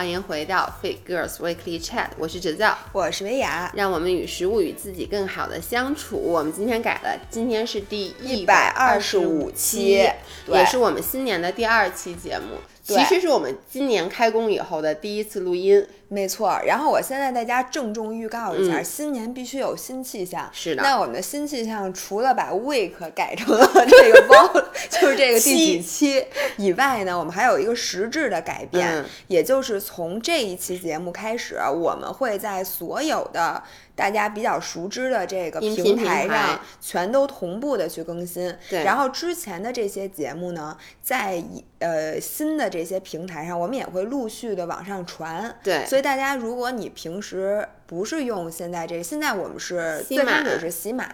欢迎回到 Fit Girls Weekly Chat，我是哲教，我是维雅，让我们与食物与自己更好的相处。我们今天改了，今天是第一百二十五期，也是我们新年的第二期节目。其实是我们今年开工以后的第一次录音，没错。然后我现在大家郑重预告一下，新年必须有新气象。是的。那我们的新气象除了把 week 改成了这个包，就是这个第几期以外呢，我们还有一个实质的改变，也就是从这一期节目开始，我们会在所有的。大家比较熟知的这个平台上，全都同步的去更新。对。然后之前的这些节目呢，在呃新的这些平台上，我们也会陆续的往上传。对。所以大家，如果你平时不是用现在这个，现在我们是最开始是喜马，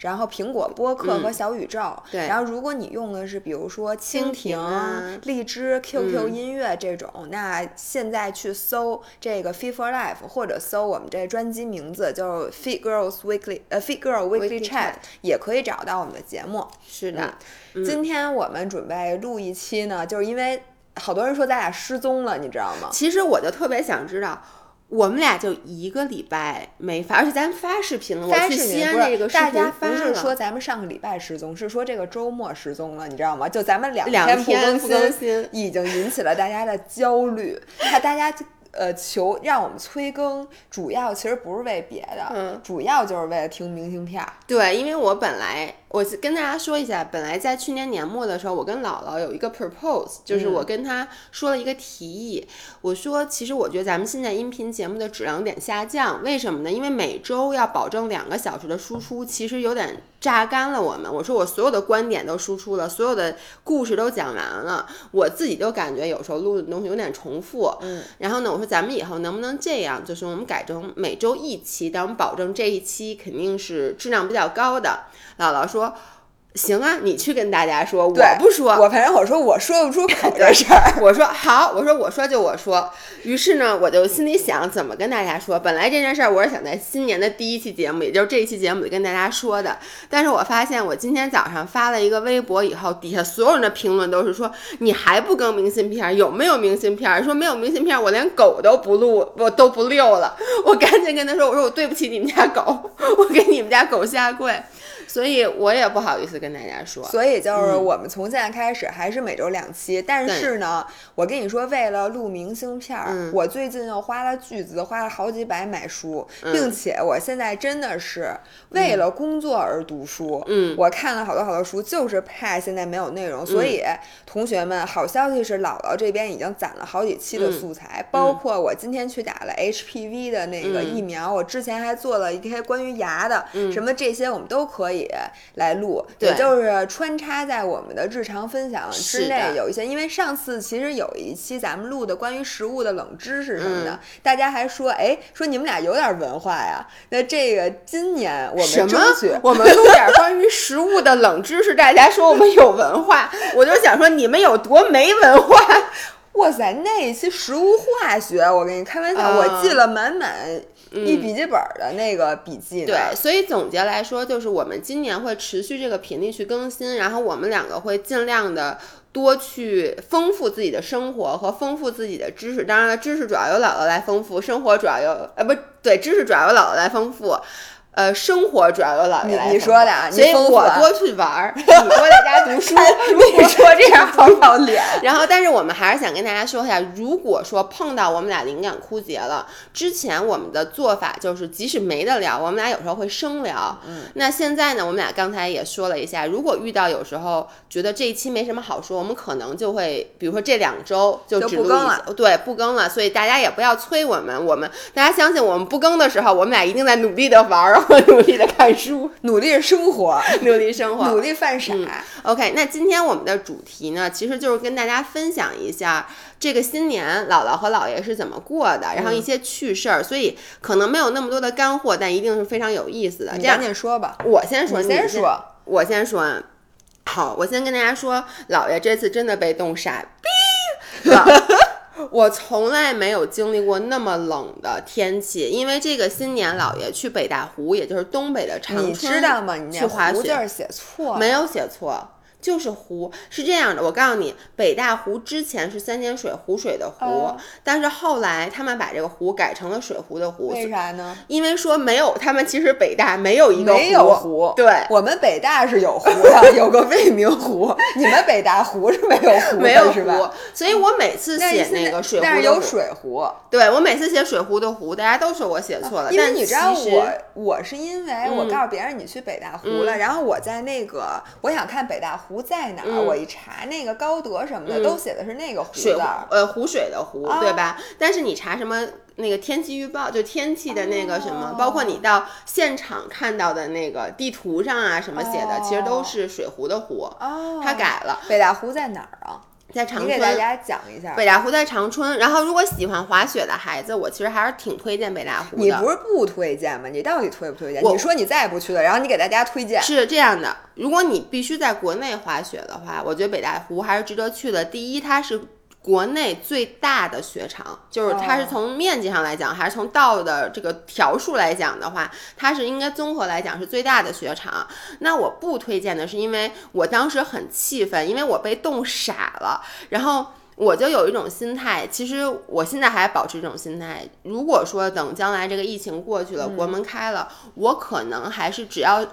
然后苹果播客和小宇宙。对。然后如果你用的是比如说蜻蜓、荔枝、QQ 音乐这种，那现在去搜这个 Fit for Life，或者搜我们这专辑名字就是 Fit Girls Weekly，呃 Fit Girl Weekly Chat，也可以找到我们的节目。是的。今天我们准备录一期呢，就是因为好多人说咱俩失踪了，你知道吗？其实我就特别想知道。我们俩就一个礼拜没发，而且咱发视频了。发视频那个大家不是说咱们上个礼拜失踪，是说这个周末失踪了，你知道吗？就咱们两天不更新，已经引起了大家的焦虑。看大家呃求让我们催更，主要其实不是为别的，嗯，主要就是为了听明信片。对，因为我本来。我跟大家说一下，本来在去年年末的时候，我跟姥姥有一个 propose，就是我跟她说了一个提议。我说，其实我觉得咱们现在音频节目的质量有点下降，为什么呢？因为每周要保证两个小时的输出，其实有点榨干了我们。我说我所有的观点都输出了，所有的故事都讲完了，我自己都感觉有时候录的东西有点重复。嗯。然后呢，我说咱们以后能不能这样，就是我们改成每周一期，但我们保证这一期肯定是质量比较高的。姥姥说。行啊，你去跟大家说，我不说，我反正我说我说不出口的事儿。我说好，我说我说就我说。于是呢，我就心里想怎么跟大家说。本来这件事儿我是想在新年的第一期节目，也就是这一期节目里跟大家说的。但是我发现我今天早上发了一个微博以后，底下所有人的评论都是说你还不更明信片？有没有明信片？说没有明信片，我连狗都不录，我都不遛了。我赶紧跟他说，我说我对不起你们家狗，我给你们家狗下跪。所以我也不好意思跟大家说，所以就是我们从现在开始还是每周两期。但是呢，我跟你说，为了录明信片儿，我最近又花了巨资，花了好几百买书，并且我现在真的是为了工作而读书。嗯，我看了好多好多书，就是怕现在没有内容。所以同学们，好消息是姥姥这边已经攒了好几期的素材，包括我今天去打了 HPV 的那个疫苗，我之前还做了一些关于牙的，什么这些我们都可以。来录，也就是穿插在我们的日常分享之内，有一些。因为上次其实有一期咱们录的关于食物的冷知识什么的，大家还说，哎，说你们俩有点文化呀。那这个今年我们争取，我们录点关于食物的冷知识，大家说我们有文化，我就想说你们有多没文化。哇塞，那一期食物化学，我跟你开玩笑，我记了满满。一笔记本的那个笔记？对，所以总结来说，就是我们今年会持续这个频率去更新，然后我们两个会尽量的多去丰富自己的生活和丰富自己的知识。当然了，知识主要由姥姥来丰富，生活主要由呃不对，知识主要由姥姥来丰富。呃，生活主要由姥爷来。你说的，所以我多去玩儿，你多在家读书。你说这样 好要脸。然后，但是我们还是想跟大家说一下，如果说碰到我们俩灵感枯竭了，之前我们的做法就是，即使没得聊，我们俩有时候会生聊。嗯。那现在呢，我们俩刚才也说了一下，如果遇到有时候觉得这一期没什么好说，我们可能就会，比如说这两周就不更了。对，不更了。所以大家也不要催我们，我们大家相信我们不更的时候，我们俩一定在努力的玩儿。努力的看书，努力生活，努力生活，努力犯傻。OK，那今天我们的主题呢，其实就是跟大家分享一下这个新年姥姥和姥爷是怎么过的，然后一些趣事儿。所以可能没有那么多的干货，但一定是非常有意思的。这样，你说吧，我先说，你先说，我先说。好，我先跟大家说，姥爷这次真的被冻傻逼了。我从来没有经历过那么冷的天气，因为这个新年姥爷去北大湖，也就是东北的长春，你知道吗？你去滑雪写错，没有写错。就是湖，是这样的。我告诉你，北大湖之前是三点水湖水的湖，哦但是后来他们把这个湖改成了水湖的湖，为啥呢？因为说没有，他们其实北大没有一个没有湖，对，我们北大是有湖的，有个未名湖。你们北大湖是没有湖的，没有湖所以我每次写那个水但是有水湖，对我每次写水湖的湖，大家都说我写错了，但因为你知道我我是因为我嗯告诉别人你去北大湖了，然后我在那个我想看北大湖在哪儿，嗯我一查那个高德什么的、嗯都写的是那个湖。呃湖水的湖，哦对吧？但是你查什么那个天气预报，就天气的那个什么，哦包括你到现场看到的那个地图上啊什么写的，其实都是水湖的湖。哦，它改了，北大湖在哪儿啊？在长春给大。家讲一下。北大湖在长春，然后如果喜欢滑雪的孩子，我其实还是挺推荐北大湖的。你不是不推荐吗？你到底推不推荐？你说你再也不去了，然后你给大家推荐。是这样的，如果你必须在国内滑雪的话，我觉得北大湖还是值得去的。第一，它是国内最大的雪场，就是它是哦从面积上来讲，还是从道的这个条数来讲的话，它是应该综合来讲是最大的雪场。那我不推荐的是，因为我当时很气愤，因为我被冻傻了，然后。我就有一种心态，其实我现在还保持这种心态。如果说等将来这个疫情过去了，国门开了，我可能还是只要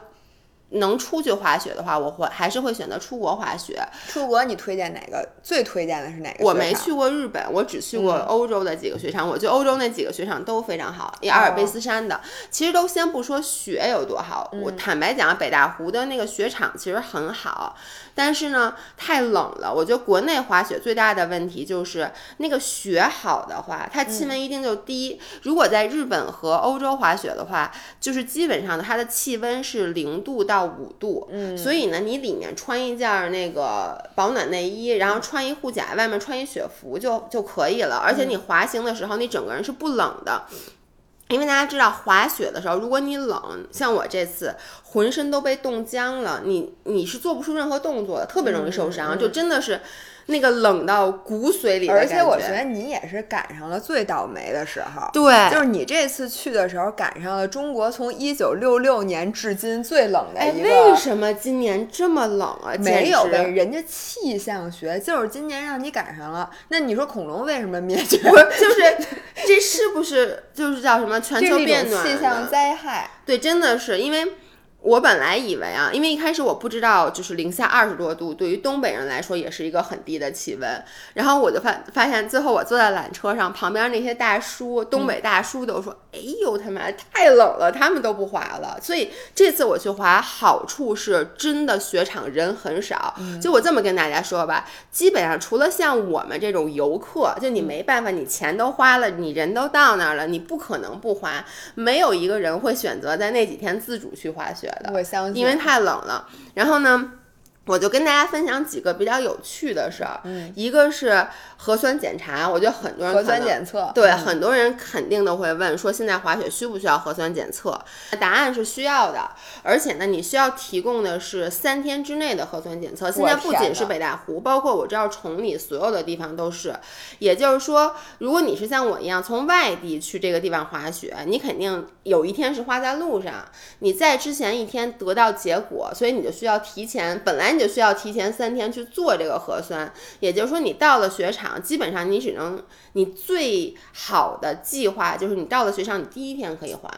能出去滑雪的话，我会还是会选择出国滑雪。出国你推荐哪个？最推荐的是哪个？我没。去过日本，我只去过嗯欧洲的几个雪场。我觉得欧洲那几个雪场都非常好，也阿尔卑斯山的。其实都先不说雪有多好，我坦白讲，北大湖的那个雪场其实很好，但是呢太冷了。我觉得国内滑雪最大的问题就是那个雪好的话，它气温一定就低。如果在日本和欧洲滑雪的话，就是基本上它的气温是零度到五度，嗯所以呢，你里面穿一件儿那个保暖内衣，然后穿一护甲，外面穿一雪服就就可以了。而且你滑行的时候，你整个人是不冷的。因为大家知道滑雪的时候，如果你冷，像我这次浑身都被冻僵了，你你是做不出任何动作的，特别容易受伤，就真的是那个冷到骨髓里的而且我觉得你也是赶上了最倒霉的时候。对，就是你这次去的时候赶上了中国从一九六六年至今最冷的哎，一个。为什么今年这么冷啊？没有呗，人家气象学就是今年让你赶上了。那你说恐龙为什么灭绝？不是，就是这是不是就是叫什么全球变暖气象灾害。对，真的是因为。我本来以为啊，因为一开始我不知道，就是零下二十多度，对于东北人来说也是一个很低的气温。然后我就发发现，最后我坐在缆车上，旁边那些大叔，东北大叔都说：“哎呦他妈太冷了，他们都不滑了。”所以这次我去滑，好处是真的雪场人很少。就我这么跟大家说吧，基本上除了像我们这种游客，就你没办法，你钱都花了，你人都到那儿了，你不可能不滑。没有一个人会选择在那几天自主去滑雪的。我相信，因为太冷了。然后呢，我就跟大家分享几个比较有趣的事儿。嗯，一个是核酸检查，我觉得很多人核酸检测，对，嗯很多人肯定都会问说，现在滑雪需不需要核酸检测？答案是需要的，而且呢，你需要提供的是三天之内的核酸检测。现在不仅是北大湖，包括我知道崇礼所有的地方都是。也就是说，如果你是像我一样从外地去这个地方滑雪，你肯定有一天是花在路上，你在之前一天得到结果，所以你就需要提前，本来你就需要提前三天去做这个核酸。也就是说，你到了雪场，基本上你只能，你最好的计划就是你到了雪场，你第一天可以还，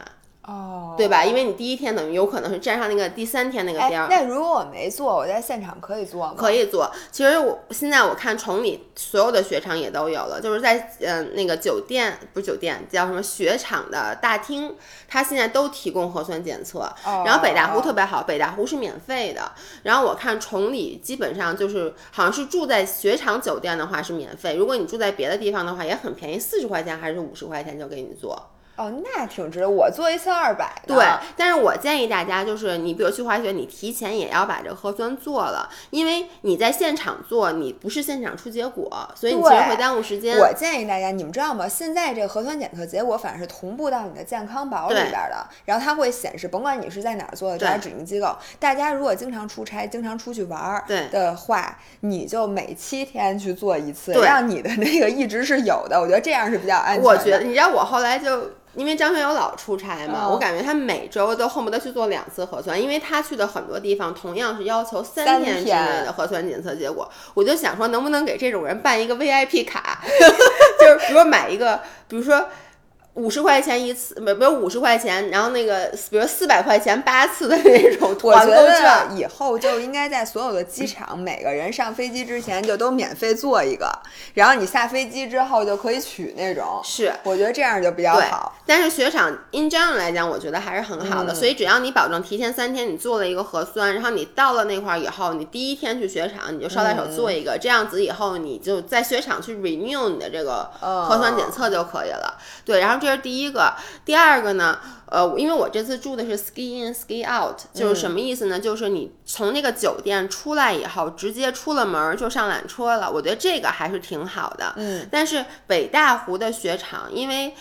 哦，对吧？因为你第一天等于有可能是站上那个第三天那个哎边儿。，那如果我没做，我在现场可以做吗？可以做。其实我现在我看崇礼所有的雪场也都有了，就是在呃那个酒店不是酒店叫什么雪场的大厅，它现在都提供核酸检测。哦。然后北大湖特别好，北大湖是免费的。然后我看崇礼基本上就是好像是住在雪场酒店的话是免费，如果你住在别的地方的话也很便宜，四十块钱还是五十块钱就给你做。哦，那挺值。我做一次二百。对，但是我建议大家就是，你比如去滑雪，你提前也要把这个核酸做了，因为你在现场做，你不是现场出结果，所以你其实会耽误时间。我建议大家，你们知道吗？现在这个核酸检测结果反正是同步到你的健康宝里对边的，然后它会显示，甭管你是在哪儿做的这家指定机构，大家如果经常出差、经常出去玩儿的话，你就每七天去做一次，对让你的那个一直是有的。我觉得这样是比较安全的。我觉得，你知道我后来就因为张学友老出差嘛，嗯我感觉他每周都恨不得去做两次核酸，因为他去的很多地方同样是要求三三天之天内的核酸检测结果。我就想说，能不能给这种人办一个 VIP 卡，就是比如说买一个，比如说。五十块钱一次，不不是五十块钱，然后那个比如四百块钱八次的那种团购券，得以后就应该在所有的机场，每个人上飞机之前就都免费做一个，然后你下飞机之后就可以取那种。是我觉得这样就比较好。，但是雪场 in general 来讲，我觉得还是很好的。嗯所以只要你保证提前三天你做了一个核酸，然后你到了那块儿以后，你第一天去雪场你就捎带手做一个，这样子以后你就在雪场去 renew 你的这个核酸检测就可以了。对，然后这是第一个，第二个呢？呃，因为我这次住的是 ski in ski out，就是什么意思呢？就是你从那个酒店出来以后，直接出了门儿就上缆车了。我觉得这个还是挺好的。嗯，但是北大湖的雪场，因为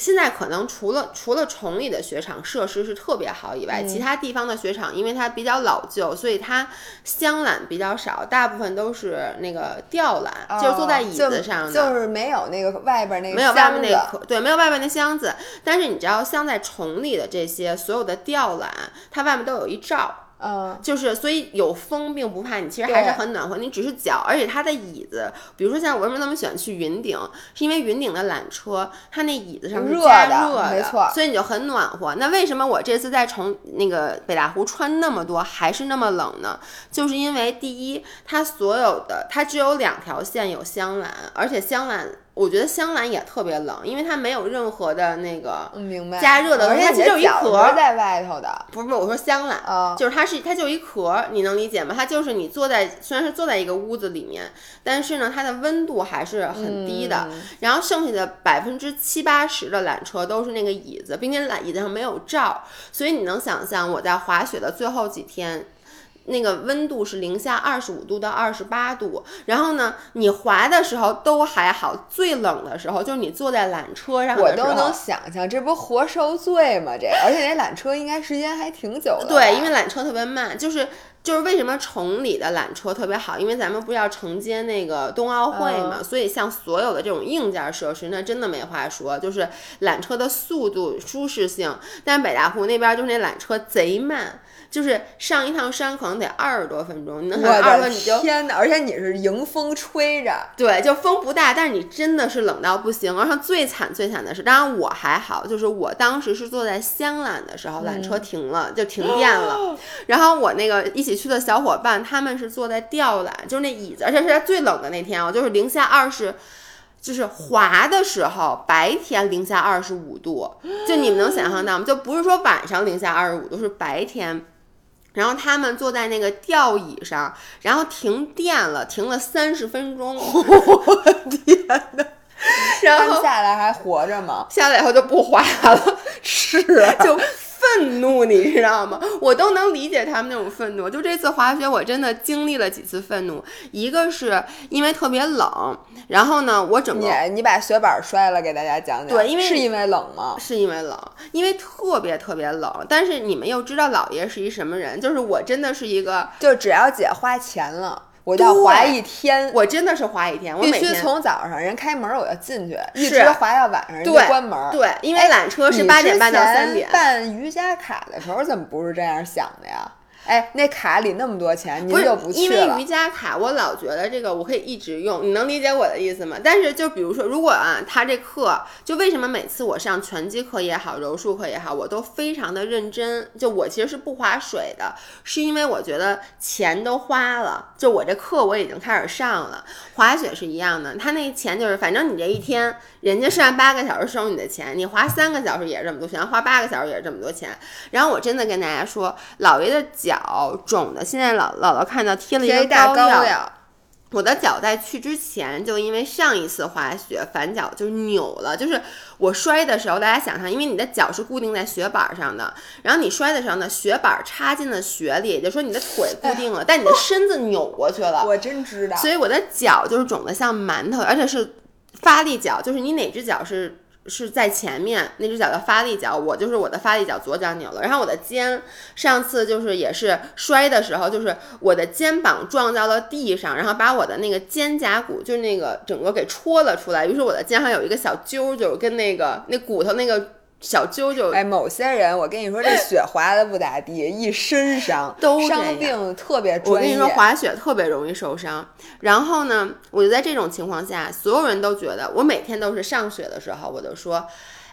现在可能除了除了崇礼的雪场设施是特别好以外，其他地方的雪场因为它比较老旧，所以它箱缆比较少，大部分都是那个吊缆，就是坐在椅子上的。哦就，就是没有那个外边那个没有外面那箱子个，对，没有外面那箱子。但是你知道，像在崇礼的这些所有的吊缆，它外面都有一罩，嗯，就是所以有风并不怕你，其实还是很暖和。你只是脚，而且它的椅子，比如说像我为什么那么喜欢去云顶，是因为云顶的缆车，它那椅子上是热加的热的，没错所以你就很暖和。那为什么我这次在重那个北大湖穿那么多还是那么冷呢？就是因为第一，它所有的它只有两条线有香缆，而且香缆。我觉得香兰也特别冷，因为它没有任何的那个嗯明白。加热的东西，它而且其实有一壳是在外头的。不是不是，我说香缆，啊就是它是它就一壳儿，你能理解吗？它就是你坐在虽然是坐在一个屋子里面，但是呢，它的温度还是很低的。嗯然后剩下的百分之七八十的缆车都是那个椅子，并且缆椅子上没有罩，所以你能想象我在滑雪的最后几天。那个温度是零下二十五度到二十八度，然后呢，你滑的时候都还好，最冷的时候就是你坐在缆车上我都能想象，这不活受罪吗？这而且那缆车应该时间还挺久的。对，因为缆车特别慢，就是就是为什么崇礼的缆车特别好，因为咱们不是要承接那个冬奥会嘛，嗯所以像所有的这种硬件设施，那真的没话说，就是缆车的速度、舒适性。但是北大湖那边就是那缆车贼慢。就是上一趟山可能得二十多分钟，你能想二十多你就天哪！而且你是迎风吹着，对，就风不大，但是你真的是冷到不行。然后最惨最惨的是，当然我还好，就是我当时是坐在香缆的时候，缆车停了，就停电了。然后我那个一起去的小伙伴，他们是坐在吊缆，就是那椅子，而且是在最冷的那天哦，就是零下二十。就是滑的时候，白天零下二十五度，就你们能想象到吗？就不是说晚上零下二十五度，是白天。然后他们坐在那个吊椅上，然后停电了，停了三十分钟。我天哪！然后下来还活着吗？下来以后就不滑了，是啊，就愤怒，你知道吗？我都能理解他们那种愤怒。就这次滑雪，我真的经历了几次愤怒，一个是因为特别冷，然后呢，我整个你你把雪板摔了，给大家讲讲。对因为是因为冷吗？是因为冷，因为特别特别冷。但是你们又知道姥爷是一什么人，就是我真的是一个，就只要姐花钱了，我就要滑一天。我真的是滑一天，我必须从早上人开门我要进去，一是直滑到晚上人就关门。对，因为哎缆车是你八点半到三点。办瑜伽卡的时候怎么不是这样想的呀？哎，那卡里那么多钱，您不是就不去了因为瑜。伽卡，我老觉得这个我可以一直用，你能理解我的意思吗？但是就比如说，如果啊，他这课就为什么每次我上拳击课也好，柔术课也好，我都非常的认真。就我其实是不划水的，是因为我觉得钱都花了，就我这课我已经开始上了。滑雪是一样的，他那钱就是反正你这一天，人家上八个小时收你的钱，你滑三个小时也是这么多钱，花八个小时也是这么多钱。然后我真的跟大家说，老爷的脚肿的，现在姥姥姥看到贴了一个大膏药。药，我的脚在去之前就因为上一次滑雪反脚就扭了，就是我摔的时候，大家想象，因为你的脚是固定在雪板上的，然后你摔的时候呢，雪板插进了雪里，也 就是说你的腿固定了，但你的身子扭过去了，我真知道。所以我的脚就是肿得像馒头，而且是发力脚，就是你哪只脚是是在前面，那只脚的发力脚，我就是我的发力脚左脚扭了，然后我的肩上次就是也是摔的时候，就是我的肩膀撞到了地上，然后把我的那个肩胛骨就是那个整个给戳了出来，于是我的肩上有一个小揪揪，跟那个那骨头那个。小揪揪。哎，某些人，我跟你说，这 雪滑的不咋地，一身伤，都伤病特别专业。我跟你说，滑雪特别容易受伤。然后呢，我就在这种情况下，所有人都觉得我每天都是上雪的时候，我就说。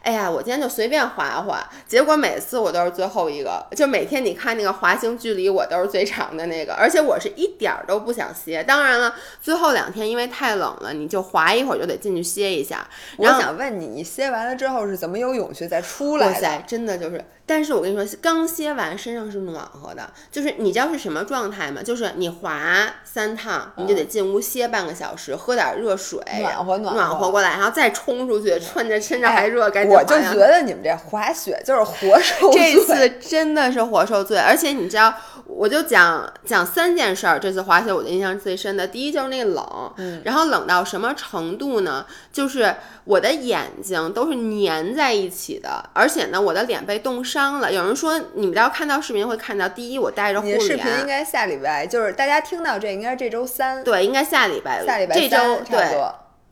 哎呀，我今天就随便滑滑，结果每次我都是最后一个。就每天你看那个滑行距离，我都是最长的那个，而且我是一点儿都不想歇。当然了，最后两天因为太冷了，你就滑一会儿就得进去歇一下。我想问你，你歇完了之后是怎么有勇气再出来？哇塞，真的就是。但是我跟你说，刚歇完身上是暖和的，就是你知道是什么状态吗？就是你滑三趟，你就得进屋歇半个小时，喝点热水，暖和暖暖和过来，然后再冲出去，趁着身上还热，赶紧。我就觉得你们这滑雪就是活受罪，这次真的是活受罪，而且你知道。我就讲讲三件事儿，这次滑雪我的印象最深的，第一就是那冷，嗯，然后冷到什么程度呢？就是我的眼睛都是粘在一起的，而且呢，我的脸被冻伤了。有人说你们要看到视频会看到，第一我带着护脸，视频应该下礼拜，就是大家听到这应该是这周三，对，应该下礼拜，下礼拜这周对，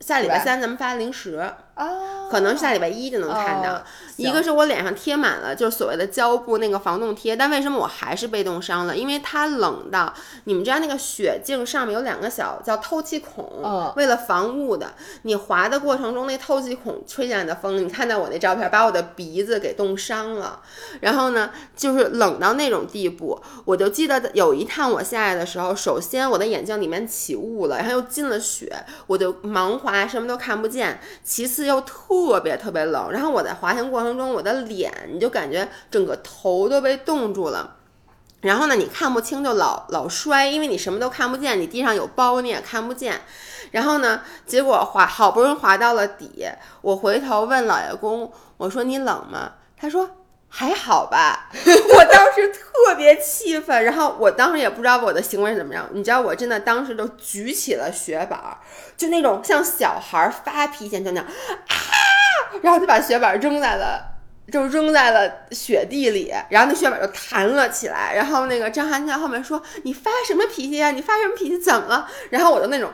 下礼拜三咱们发零食。哦，可能是在礼拜一就能看到。一个是我脸上贴满了，就是所谓的胶布那个防冻贴，但为什么我还是被冻伤了？因为它冷到，你们知道那个雪镜上面有两个小叫透气孔，为了防雾的。你滑的过程中，那透气孔吹进来的风，你看到我那照片，把我的鼻子给冻伤了。然后呢，就是冷到那种地步，我就记得有一趟我下来的时候，首先我的眼镜里面起雾了，然后又进了雪，我就盲滑，什么都看不见。其又特别特别冷，然后我在滑行过程中，我的脸你就感觉整个头都被冻住了，然后呢，你看不清就老老摔，因为你什么都看不见，你地上有包你也看不见，然后呢，结果滑好不容易滑到了底，我回头问老爷公，我说你冷吗？他说。还好吧，我当时特别气愤，然后我当时也不知道我的行为是怎么样，你知道我真的当时就举起了雪板，就那种像小孩发脾气就那样啊，然后就把雪板扔在了，就扔在了雪地里，然后那雪板就弹了起来，然后那个张涵在后面说你发什么脾气呀？你发什么脾气？怎么了？然后我就那种。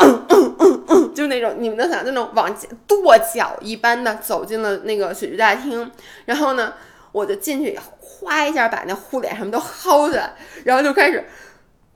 嗯嗯嗯嗯，就那种你们能想那种往跺脚一般的走进了那个雪具大厅，然后呢，我就进去以后，哗一下把那护脸什么都薅下来，然后就开始。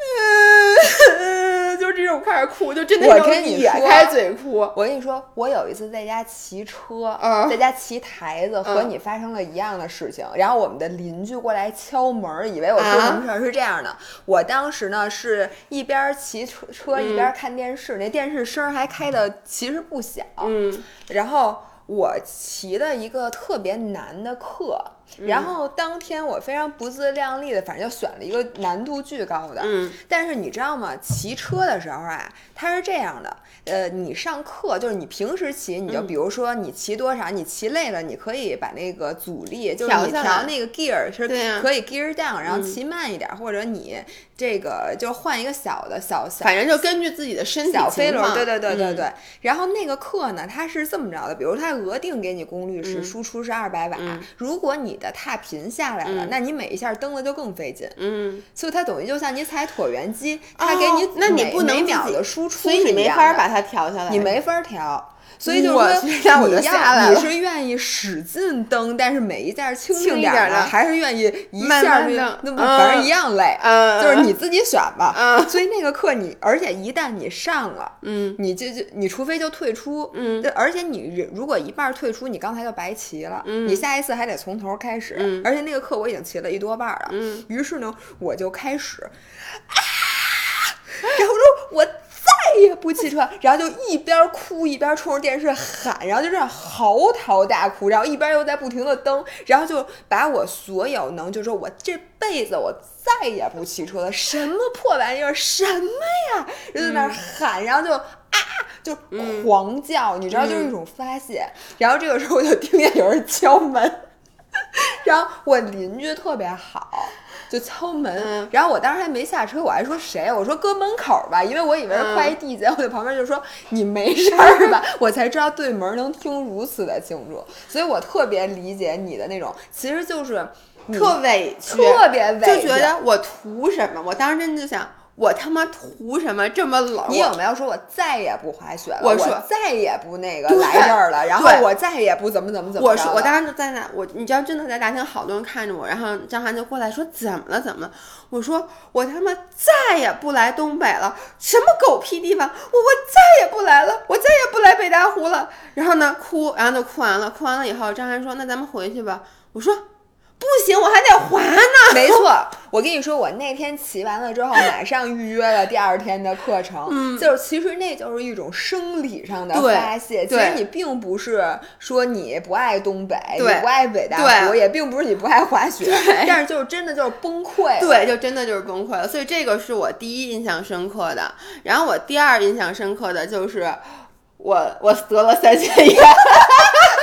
嗯，就这种开始哭，就真的我跟你咧开嘴哭。我跟你说，我有一次在家骑车，在家骑台子，和你发生了一样的事情。然后我们的邻居过来敲门，以为我出什么事儿。是这样的，我当时呢是一边骑车车一边看电视，那电视声还开的其实不小。嗯，然后我骑的一个特别难的课。然后当天我非常不自量力的，反正就选了一个难度巨高的。嗯，但是你知道吗？骑车的时候啊，它是这样的。呃，你上课就是你平时骑，你就比如说你骑多少，你骑累了，你可以把那个阻力，就是你调那个 gear 是可以 gear down，然后骑慢一点，或者你这个就换一个小的小小，反正就根据自己的身体小飞轮，对对对对对。然后那个课呢，它是这么着的，比如它额定给你功率是输出是二百瓦，如果你的踏频下来了，那你每一下蹬的就更费劲。嗯，所以它等于就像你踩椭圆机，它给你那你不能每秒的输出，所以你没法把它调下来，你没法调。所以就是说，你是愿意使劲蹬，但是每一件轻轻点的，还是愿意一下那么反正一样累，就是你自己选吧。所以那个课你，而且一旦你上了，嗯，你就就你除非就退出，嗯，而且你如果一半退出，你刚才就白骑了，嗯，你下一次还得从头开始，嗯，而且那个课我已经骑了一多半了，嗯，于是呢，我就开始啊，然后说我。再也不骑车，然后就一边哭一边冲着电视喊，然后就这样嚎啕大哭，然后一边又在不停的蹬，然后就把我所有能，就说我这辈子我再也不骑车了，什么破玩意儿，什么呀，就在那喊，然后就啊，就狂叫，你知道，就是一种发泄。然后这个时候我就听见有人敲门，然后我邻居特别好。就敲门，然后我当时还没下车，我还说谁？我说搁门口吧，因为我以为是快递结果在旁边就说你没事儿吧？我才知道对门能听如此的清楚，所以我特别理解你的那种，其实就是特委屈，特别委屈，就觉得我图什么？我当时真的就想。我他妈图什么这么冷？你有没有说我再也不滑雪了？我我说再也不那个来这儿了，然后我再也不怎么怎么怎么我说，我当时就在那，我你知道，真的在大厅，好多人看着我，然后张涵就过来说怎么了怎么了？我说我他妈再也不来东北了，什么狗屁地方，我我再也不来了，我再也不来北大湖了。然后呢哭，然后就哭完了，哭完了以后，张涵说那咱们回去吧。我说不行，我还得滑呢。没错，我跟你说，我那天骑完了之后，马上预约了第二天的课程。嗯就是其实那就是一种生理上的发泄。其实你并不是说你不爱东北，你不爱北大湖，也并不是你不爱滑雪，但是就是真的就是崩溃了。对，就真的就是崩溃了。所以这个是我第一印象深刻的。然后我第二印象深刻的就是我我得了三腺炎。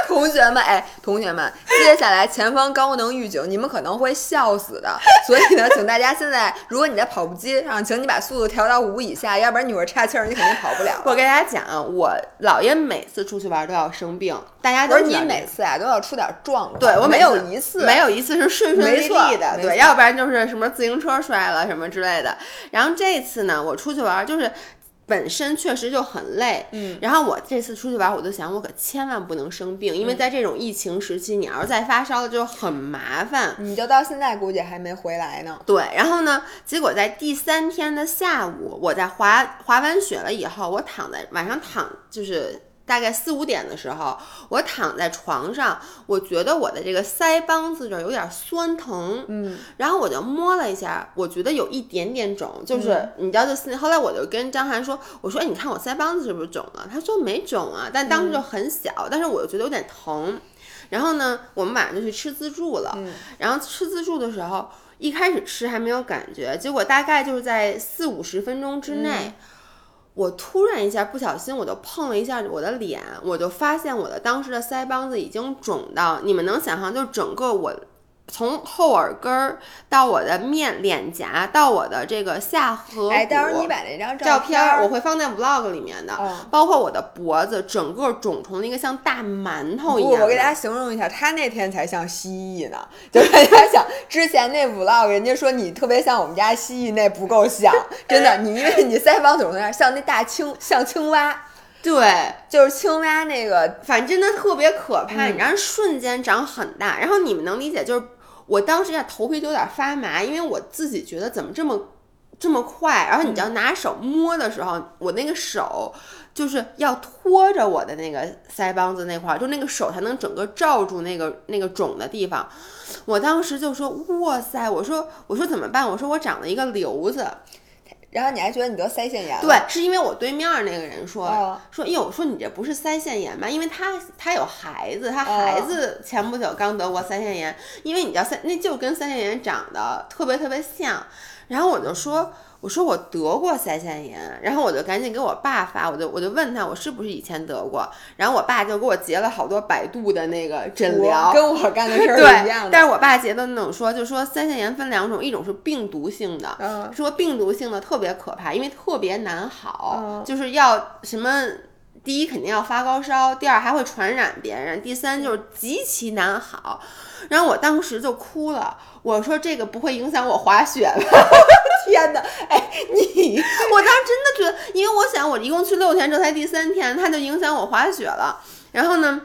同学们，哎，同学们，接下来前方高能预警，你们可能会笑死的。所以呢，请大家现在，如果你在跑步机上，请你把速度调到五以下，要不然你会岔气儿，你肯定跑不了了。我跟大家讲啊，我姥爷每次出去玩都要生病，大家都是你每次啊都要出点状况，对我没有一次没有一次是顺顺利利的，对，要不然就是什么自行车摔了什么之类的。然后这次呢，我出去玩就是。本身确实就很累，嗯，然后我这次出去玩，我就想，我可千万不能生病，因为在这种疫情时期，你要是再发烧了就很麻烦。你就到现在估计还没回来呢。对，然后呢，结果在第三天的下午，我在滑滑完雪了以后，我躺在晚上躺就是。大概四五点的时候，我躺在床上，我觉得我的这个腮帮子这儿有点酸疼，嗯，然后我就摸了一下，我觉得有一点点肿，就是、你知道，就是后来我就跟张涵说，我说、哎、你看我腮帮子是不是肿了？他说没肿啊，但当时就很小，但是我又觉得有点疼。然后呢，我们晚上就去吃自助了，嗯然后吃自助的时候，一开始吃还没有感觉，结果大概就是在四五十分钟之内。我突然一下不小心，我就碰了一下我的脸，我就发现我的当时的腮帮子已经肿到，你们能想象，就整个我从后耳根儿到我的面脸颊到我的这个下颌骨，哎，到时候你把那张照片儿我，会放在 vlog 里面的，嗯包括我的脖子，整个肿成了一个像大馒头一，样的。我给大家形容一下，他那天才像蜥蜴呢。就是大家想，之前那 vlog 人家说你特别像我们家蜥蜴，那不够像，真的，你因为你腮帮子肿成那样，像那大青，像青蛙，对，就是青蛙那个反正真的特别可怕，嗯你知道瞬间长很大，然后你们能理解，就是我当时呀头皮就有点发麻，因为我自己觉得怎么这么这么快，然后你知道拿手摸的时候，我那个手就是要托着我的那个腮帮子那块儿，就那个手才能整个罩住那个那个肿的地方。我当时就说哇塞，我说我说怎么办？我说我长了一个瘤子，然后你还觉得你得腮腺炎了？对，是因为我对面儿那个人说、哦说，哎呦，我说你这不是腮腺炎吗？因为他他有孩子，他哦孩子前不久刚得过腮腺炎，因为你知道腮那就跟腮腺炎长得特别特别像。然后我就说，我说我得过腮腺炎，然后我就赶紧给我爸发，我就我就问他我是不是以前得过，然后我爸就给我截了好多百度的那个诊疗，跟我干的事儿 一样的。但是我爸截的那种说，就说腮腺炎分两种，一种是病毒性的，嗯说病毒性的特别可怕，因为特别难好，嗯就是要什么。第一肯定要发高烧，第二还会传染别人，第三就是极其难好。然后我当时就哭了，我说这个不会影响我滑雪吧？天哪，哎，你我当时真的觉得，因为我想我一共去六天，这才第三天，它就影响我滑雪了。然后呢，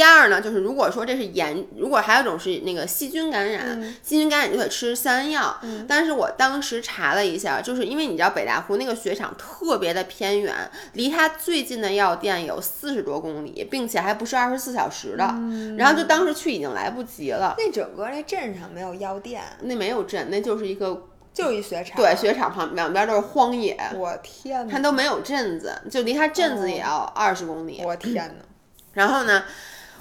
第二呢，就是如果说这是炎，如果还有一种是那个细菌感染，细菌感染就得吃消炎药。但是我当时查了一下，就是因为你知道北大湖那个雪场特别的偏远，离它最近的药店有四十多公里，并且还不是二十四小时的。然后就当时去已经来不及了，那整个那镇上没有药店，那没有镇，那就是一个就一雪场。对，雪场旁两边都是荒野。我天哪，它都没有镇子，就离它镇子也要二十公里。我天哪，然后呢，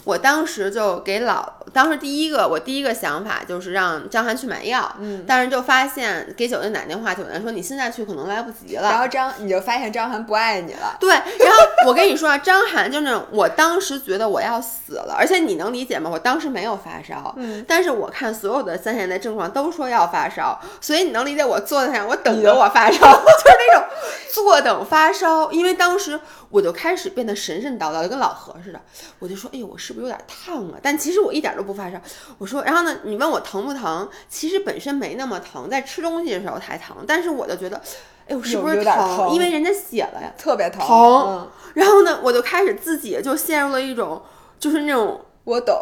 我当时就给老，当时第一个我第一个想法就是让张涵去买药，嗯，但是就发现给酒店打电话，酒店说你现在去可能来不及了。然后张你就发现张涵不爱你了。对，然后我跟你说啊，张涵就是那种我当时觉得我要死了，而且你能理解吗？我当时没有发烧，嗯，但是我看所有的三线的症状都说要发烧，所以你能理解我坐在那儿，我等着我发烧，就是那种坐等发烧。因为当时我就开始变得神神叨叨，就跟老何似的，我就说，哎呦，我是是不是有点烫啊？但其实我一点都不发烧。我说，然后呢，你问我疼不疼？其实本身没那么疼，在吃东西的时候才疼。但是我就觉得，哎呦，是不是疼因为人家写了呀，特别疼。疼嗯然后呢，我就开始自己就陷入了一种，就是那种。我懂，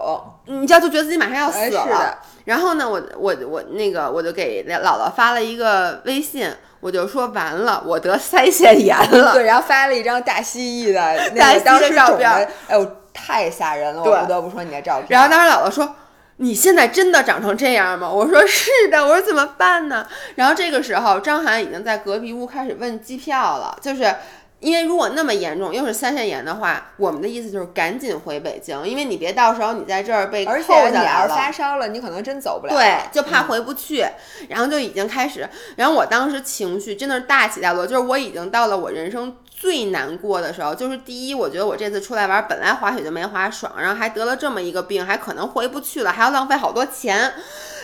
你知道，就觉得自己马上要死了。哎是的然后呢，我我我那个，我就给姥姥发了一个微信，我就说完了，我得腮腺炎了。对，然后发了一张大蜥蜴的大蜥蜴的那个当时照片的，哎呦，太吓人了！我不得不说你的照片。然后当时姥姥说：“你现在真的长成这样吗？”我说：“是的。”我说：“怎么办呢？”然后这个时候，张涵已经在隔壁屋开始问机票了，就是。因为如果那么严重，又是腮腺炎的话，我们的意思就是赶紧回北京，因为你别到时候你在这儿被扣而且下你要是来了。发烧了，你可能真走不了。对，就怕回不去，然后就已经开始，然后我当时情绪真的是大起大落，就是我已经到了我人生最难过的时候，就是第一，我觉得我这次出来玩，本来滑雪就没滑爽，然后还得了这么一个病，还可能回不去了，还要浪费好多钱，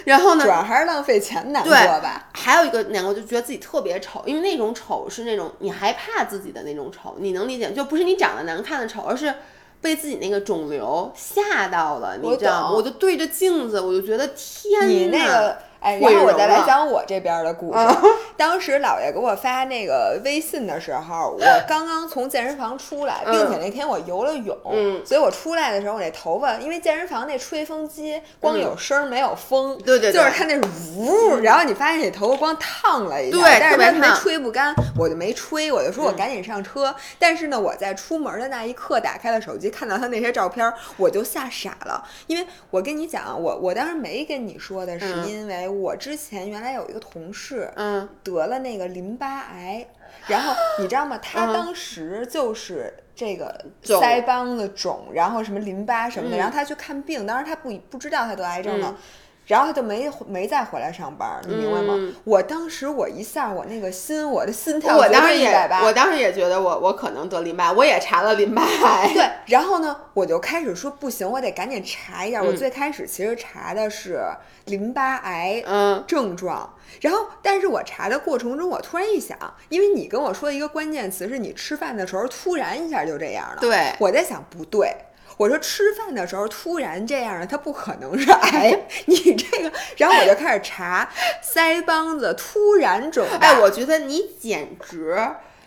然后呢主，要还是浪费钱难过吧。还有一个难过，就觉得自己特别丑，因为那种丑是那种你害怕自己的那种丑，你能理解，就不是你长得难看的丑，而是被自己那个肿瘤吓到了，你知道吗？我就对着镜子，我就觉得天你那呐个，哎，然后我再来讲我这边的故事。啊 当时姥爷给我发那个微信的时候，我 刚刚从健身房出来，并且那天我游了泳，嗯所以我出来的时候，我那头发，因为健身房那吹风机光有声儿没有风，对对对就是它那呜，然后你发现你头发光烫了一下，对但是它没吹不干，我就没吹，我就说我赶紧上车。但是呢，我在出门的那一刻打开了手机，看到他那些照片儿，我就吓傻了，因为我跟你讲，我我当时没跟你说的是嗯因为我之前原来有一个同事，嗯。得了那个淋巴癌，然后你知道吗？他嗯当时就是这个腮帮子肿，然后什么淋巴什么的，嗯然后他去看病，当时他不不知道他得癌症了。嗯然后他就没没再回来上班，你明白吗？嗯我当时我一下我那个心，我的心跳我当时也，我当时也觉得我我可能得淋巴，我也查了淋巴癌。对，然后呢，我就开始说不行，我得赶紧查一下。我嗯最开始其实查的是淋巴癌嗯症状，然后但是我查的过程中，我突然一想，因为你跟我说一个关键词是你吃饭的时候突然一下就这样了，对我在想不对。我说吃饭的时候突然这样的，它不可能是癌。你这个，然后我就开始查腮帮子突然肿大，哎，我觉得你简直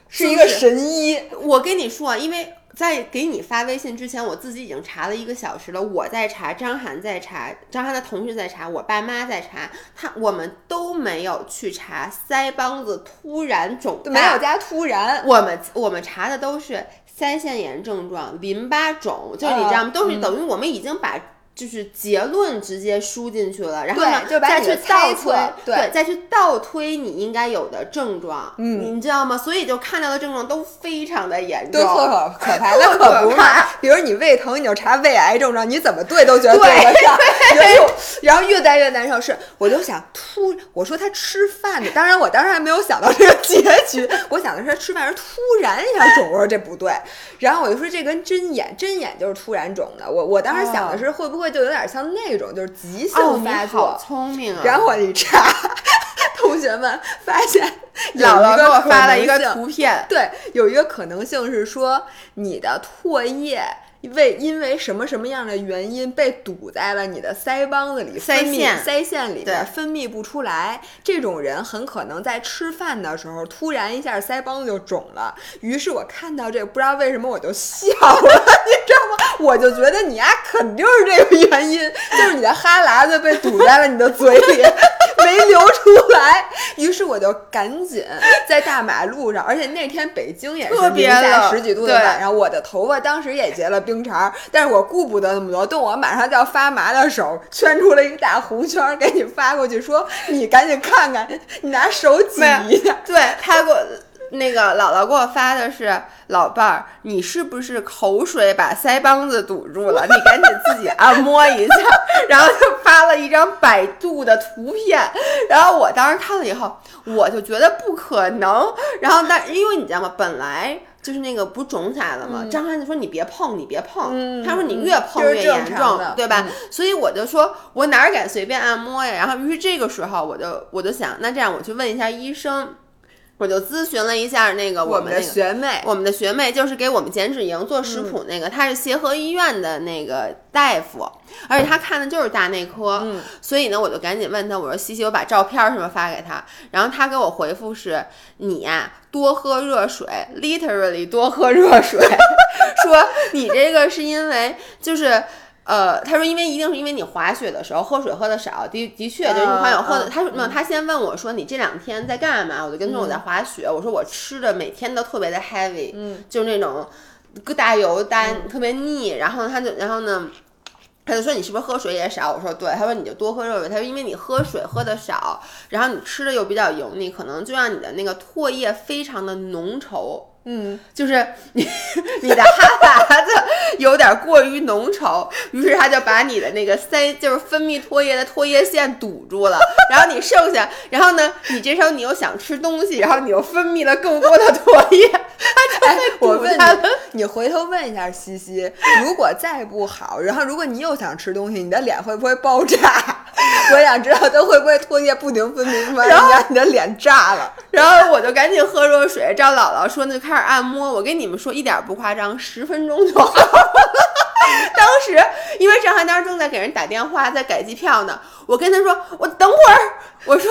是一个神医。我跟你说啊，因为在给你发微信之前，我自己已经查了一个小时了。我在查，张涵在查，张涵的同事在查，我爸妈在查，他我们都没有去查腮帮子突然肿大，没有加突然，我们我们查的都是腮腺炎症状、淋巴肿，就是你知道吗？啊都是等于我们已经把。就是结论直接输进去了，然后呢，再去倒推，对再去倒推你应该有的症状，嗯你知道吗？所以就看到的症状都非常的严重，对可可怕，那可不怕嘛。比如你胃疼，你就查胃癌症状，你怎么对都觉得对得上。然后，然后越待越难受。是，我就想突，我说他吃饭的，当然我当时还没有想到这个结局，我想的是他吃饭时突然一下肿，我说这不对。然后我就说这跟针眼，针眼就是突然肿的。我我当时想的是会不会就有点像那种就是急哦，性发作。好聪明啊！然后我一查，同学们发现有姥姥给我发了一个图片，对，有一个可能性是说你的唾液为因为什么什么样的原因被堵在了你的腮帮子里，腮腺腮腺里分泌不出来。这种人很可能在吃饭的时候突然一下腮帮子就肿了。于是我看到这个，不知道为什么我就笑了，你知道吗？我就觉得你呀、肯定是这个原因，就是你的哈喇子被堵在了你的嘴里，没流出来。于是我就赶紧在大马路上，而且那天北京也是特别零下十几度的晚上，我的头发当时也结了冰碴儿，但是我顾不得那么多，动我马上就要发麻的手圈出了一个大红圈儿给你发过去，说你赶紧看看，你拿手挤一下。对他给我那个姥姥给我发的是老伴儿，你是不是口水把腮帮子堵住了？你赶紧自己按摩一下。然后就发了一张百度的图片，然后我当时看了以后，我就觉得不可能。然后但因为你知道吗，本来。就是那个不是肿起来了吗？张翰就说你别碰，你别碰。嗯他说你越碰越严重，对吧？嗯所以我就说，我哪儿敢随便按摩呀？然后于是这个时候我就我就想，那这样我去问一下医生，我就咨询了一下那个我们那个学妹，我们的学妹就是给我们减脂营做食谱那个，她是协和医院的那个大夫，而且她看的就是大内科，嗯所以呢，我就赶紧问她，我说西西，我把照片儿什么发给她，然后她给我回复是，你呀、多喝热水，literally 多喝热水，说你这个是因为就是。呃，他说，因为一定是因为你滑雪的时候喝水喝的少，的的确就是你滑雪喝的。嗯他说没有，他先问我说你这两天在干嘛？我就跟他说我在滑雪。我说我吃的每天都特别的 heavy，嗯，就是那种个大油大特别腻。然后他就然后呢，他就说你是不是喝水也少？我说对。他说你就多喝热水。他说因为你喝水喝的少，然后你吃的又比较油腻，可能就让你的那个唾液非常的浓稠。嗯，就是你你的哈喇子有点过于浓稠，于是他就把你的那个塞就是分泌唾液的唾液腺堵住了，然后你剩下，然后呢，你这时候你又想吃东西，然后你又分泌了更多的唾液，哎，我问他你，你回头问一下西西，如果再不好，然后如果你又想吃东西，你的脸会不会爆炸？我想知道它会不会唾液不停分泌出来，让你的脸炸了。然后我就赶紧喝热水，照姥姥说那就开始按摩。我跟你们说一点不夸张，十分钟就好了。当时因为张涵当时正在给人打电话，在改机票呢，我跟他说我等会儿，我说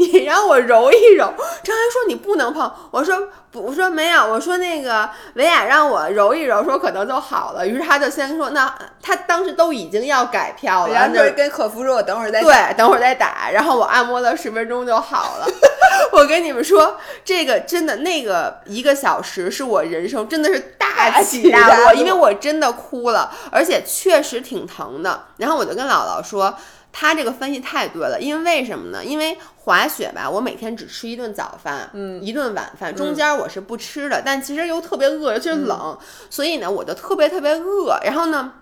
你让我揉一揉。张涵说你不能碰，我说不，我说没有，我说那个维亚让我揉一揉，说可能就好了。于是他就先说那他当时都已经要改票了，然后就就跟客服说，我等会儿再对，等会儿再打，然后我按摩了十分钟就好了。我跟你们说，这个真的那个一个小时是我人生真的是大起大落因为我真的哭了，而且确实挺疼的。然后我就跟姥姥说。他这个分析太对了，因为为什么呢？因为滑雪吧，我每天只吃一顿早饭，嗯，一顿晚饭，中间我是不吃的，但其实又特别饿，尤其是冷，所以呢，我就特别特别饿。然后呢，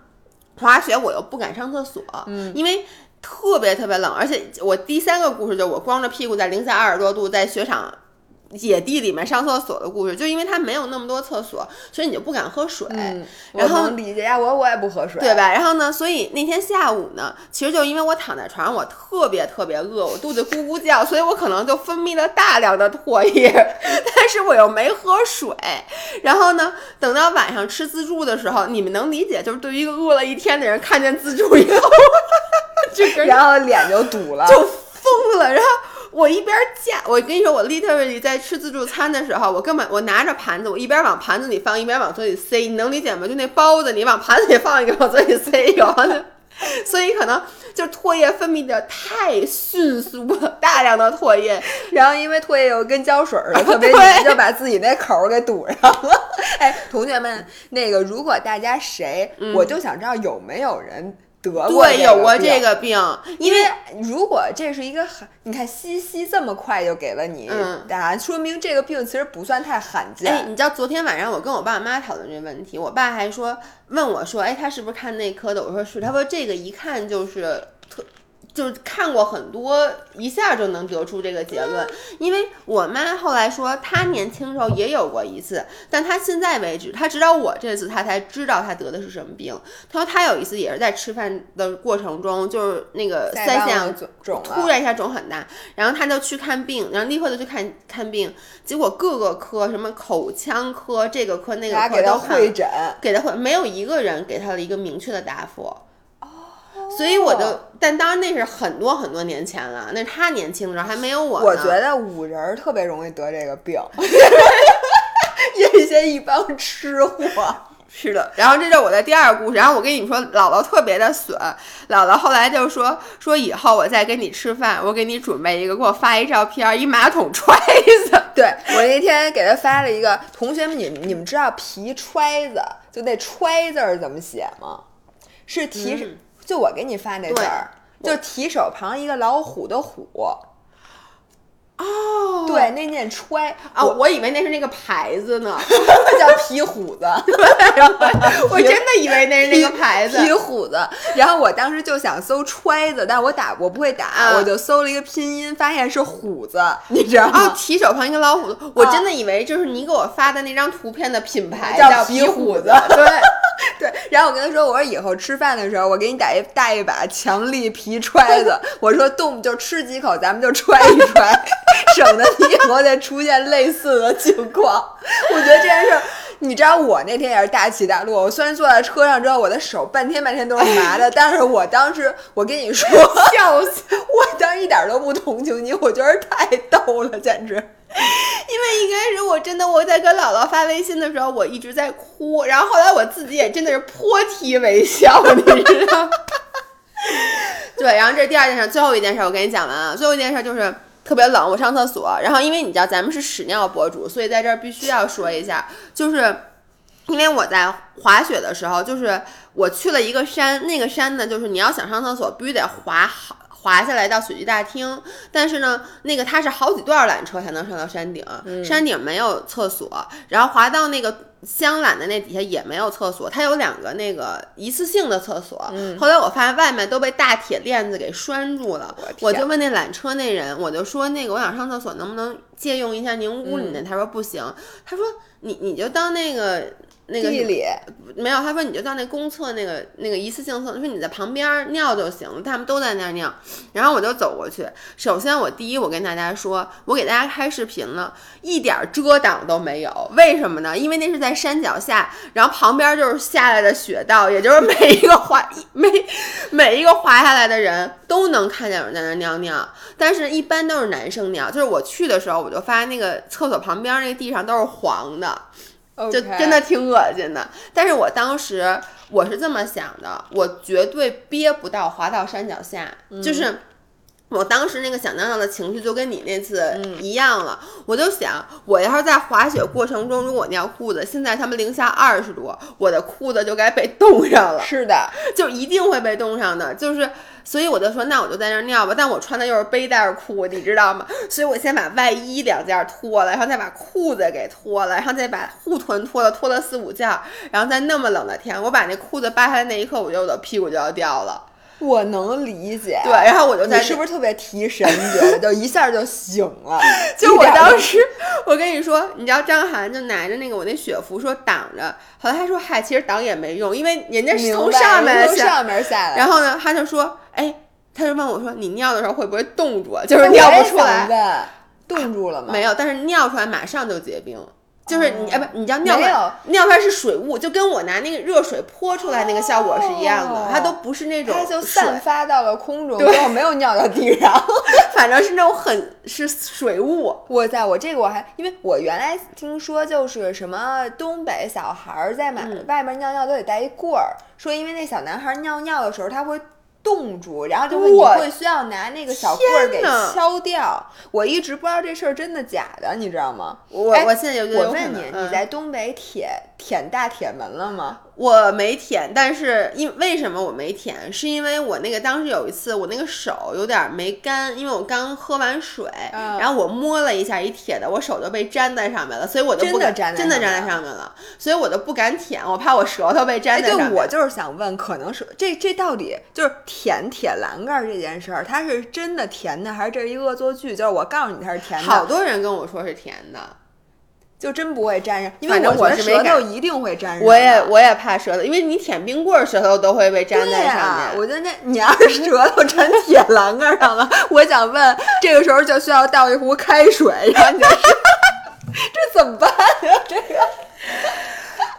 滑雪我又不敢上厕所，嗯，因为特别特别冷，而且我第三个故事就是我光着屁股在零下二十多度在雪场野地里面上厕所的故事，就因为它没有那么多厕所，所以你就不敢喝水，嗯，然后理解呀，我我也不喝水，对吧？然后呢，所以那天下午呢，其实就因为我躺在床上，我特别特别饿，我肚子咕咕叫，所以我可能就分泌了大量的唾液，但是我又没喝水。然后呢，等到晚上吃自助的时候，你们能理解，就是对于一个饿了一天的人，看见自助以后，这个然后脸就堵了，就疯了。然后我一边夹，我跟你说，我 literally 在吃自助餐的时候，我根本我拿着盘子，我一边往盘子里放，一边往嘴里塞，你能理解吗？就那包子，你往盘子里放一个，往嘴里塞一个，所以可能就唾液分泌的太迅速了，大量的唾液，然后因为唾液又跟胶水似的，特别对黏，就把自己那口给堵上了。哎，同学们，那个如果大家谁，我就想知道有没有人得过嗯对，有过这个病，因为如果这是一个很，你看西西这么快就给了你嗯答案，说明这个病其实不算太罕见。哎，你知道昨天晚上我跟我爸妈讨论这个问题，我爸还说问我说，哎，他是不是看内科的？我说是，他说这个一看就是特。就是看过很多，一下就能得出这个结论。因为我妈后来说，她年轻时候也有过一次，但她现在为止，她直到我这次，她才知道她得的是什么病。她说她有一次也是在吃饭的过程中，就是那个腮腺子肿肿，突然一下肿很大，然后她就去看病，然后立刻就去看看病，结果各个科什么口腔科这个科那个科都看会诊，给她会没有一个人给她了一个明确的答复。所以我就，但当然那是很多很多年前了，那是他年轻的时候还没有我呢。我觉得五人儿特别容易得这个病，因些一帮吃货。是的，然后这就是我的第二个故事。然后我跟你说，姥姥特别的损，姥姥后来就说说以后我再跟你吃饭，我给你准备一个，给我发一照片，一马桶揣子。对我那天给他发了一个，同学们，你你们知道皮揣子就那揣字儿怎么写吗？是提手，嗯就我给你发那字儿，就提手旁一个老虎的虎。哦，对，那念揣啊，我以为那是那个牌子呢，叫皮虎子，我真的以为那是那个牌子。皮虎子。然后我当时就想搜揣子，但我打我不会打，啊我就搜了一个拼音，发现是虎子，你知道哦吗？，提手旁一个老虎，我真的以为就是你给我发的那张图片的品牌叫叫皮虎子虎子。对，对，然后我跟他说，我说以后吃饭的时候，我给你带一带一把强力皮揣子，我说动就吃几口，咱们就揣一揣，省得你以后再出现类似的情况。我觉得这件事儿，你知道我那天也是大起大落。我虽然坐在车上之后，我的手半天半天都是麻的，但是我当时我跟你说，笑死！我当时一点都不同情你，我觉得太逗了，简直。因为一开始我真的我在跟姥姥发微信的时候，我一直在哭，然后后来我自己也真的是破涕为笑，你知道？对，然后这是第二件事，最后一件事我跟你讲完啊。最后一件事就是特别冷，我上厕所，然后因为你知道咱们是屎尿博主，所以在这儿必须要说一下，就是因为我在滑雪的时候，就是我去了一个山，那个山呢，就是你要想上厕所，必须得滑好。滑下来到雪具大厅，但是呢，那个它是好几段缆车才能上到山顶，山顶没有厕所，然后滑到那个箱缆的那底下也没有厕所，它有两个那个一次性的厕所。后来我发现外面都被大铁链子给拴住了，我就问那缆车那人，我就说那个我想上厕所，能不能借用一下您屋里的？他说不行，他说你你就当那个。那个地里没有，他说你就到那公厕那个那个一次性厕，说你在旁边尿就行了，他们都在那儿尿。然后我就走过去，首先我第一我跟大家说，我给大家开视频了，一点遮挡都没有，为什么呢？因为那是在山脚下，然后旁边就是下来的雪道，也就是每一个滑每每一个滑下来的人都能看见有人在那尿尿，但是一般都是男生尿。就是我去的时候，我就发现那个厕所旁边那个地上都是黄的。就真的挺恶心的，但是我当时我是这么想的，我绝对憋不到滑到山脚下，就是我当时那个想尿尿的情绪就跟你那次一样了，我就想，我要是在滑雪过程中如果尿裤子，现在他们零下二十度，我的裤子就该被冻上了，是的，就一定会被冻上的，就是。所以我就说，那我就在那儿尿吧。但我穿的又是背带裤，你知道吗？所以我先把外衣两件脱了，然后再把裤子给脱了，然后再把护臀脱了，脱了四五件。然后在那么冷的天，我把那裤子扒下来那一刻，我觉得我的屁股就要掉了。我能理解。对，然后我就在，你是不是特别提神？就一下就醒了。就我当时，我跟你说，你知道张涵就拿着那个我那雪服说挡着，后来他说嗨，其实挡也没用，因为人家是从上面从上面下来。然后呢，他就说，哎，他就问我说，你尿的时候会不会冻住？就是尿不出来，冻住了吗？没有，但是尿出来马上就结冰。就是你哎不，你知道尿出来尿出来是水雾，就跟我拿那个热水泼出来那个效果是一样的，它都不是那种，它就散发到了空中，对，我没有尿到地上，反正是那种很是水雾。我在我这个我还因为我原来听说就是什么东北小孩在买外面尿尿都得带一棍儿，说因为那小男孩尿尿的时候他会。冻住，然后就会你会需要拿那个小棍儿给敲掉。我一直不知道这事儿真的假的，你知道吗？我我现在有我问你，你在东北舔舔大铁门了吗？我没舔，但是因为什么我没舔？是因为我那个当时有一次我那个手有点没干，因为我刚喝完水，然后我摸了一下一铁的，我手就被粘在上面了，所以我就不敢真的粘在上面了，所以我都不敢舔，我怕我舌头被粘在上面。我就是想问，可能是这这到底就是舔铁栏杆这件事儿，它是真的甜的，还是这是一恶作剧？就是我告诉你它是甜的，好多人跟我说是甜的。就真不会粘上，因为我是舌头一定会粘上。我也我也怕舌头，因为你舔冰棍儿，舌头都会被粘在上面。我觉得那你要是舌头粘铁栏杆上了，我想问，这个时候就需要倒一壶开水，然后你 这怎么办呀？这个。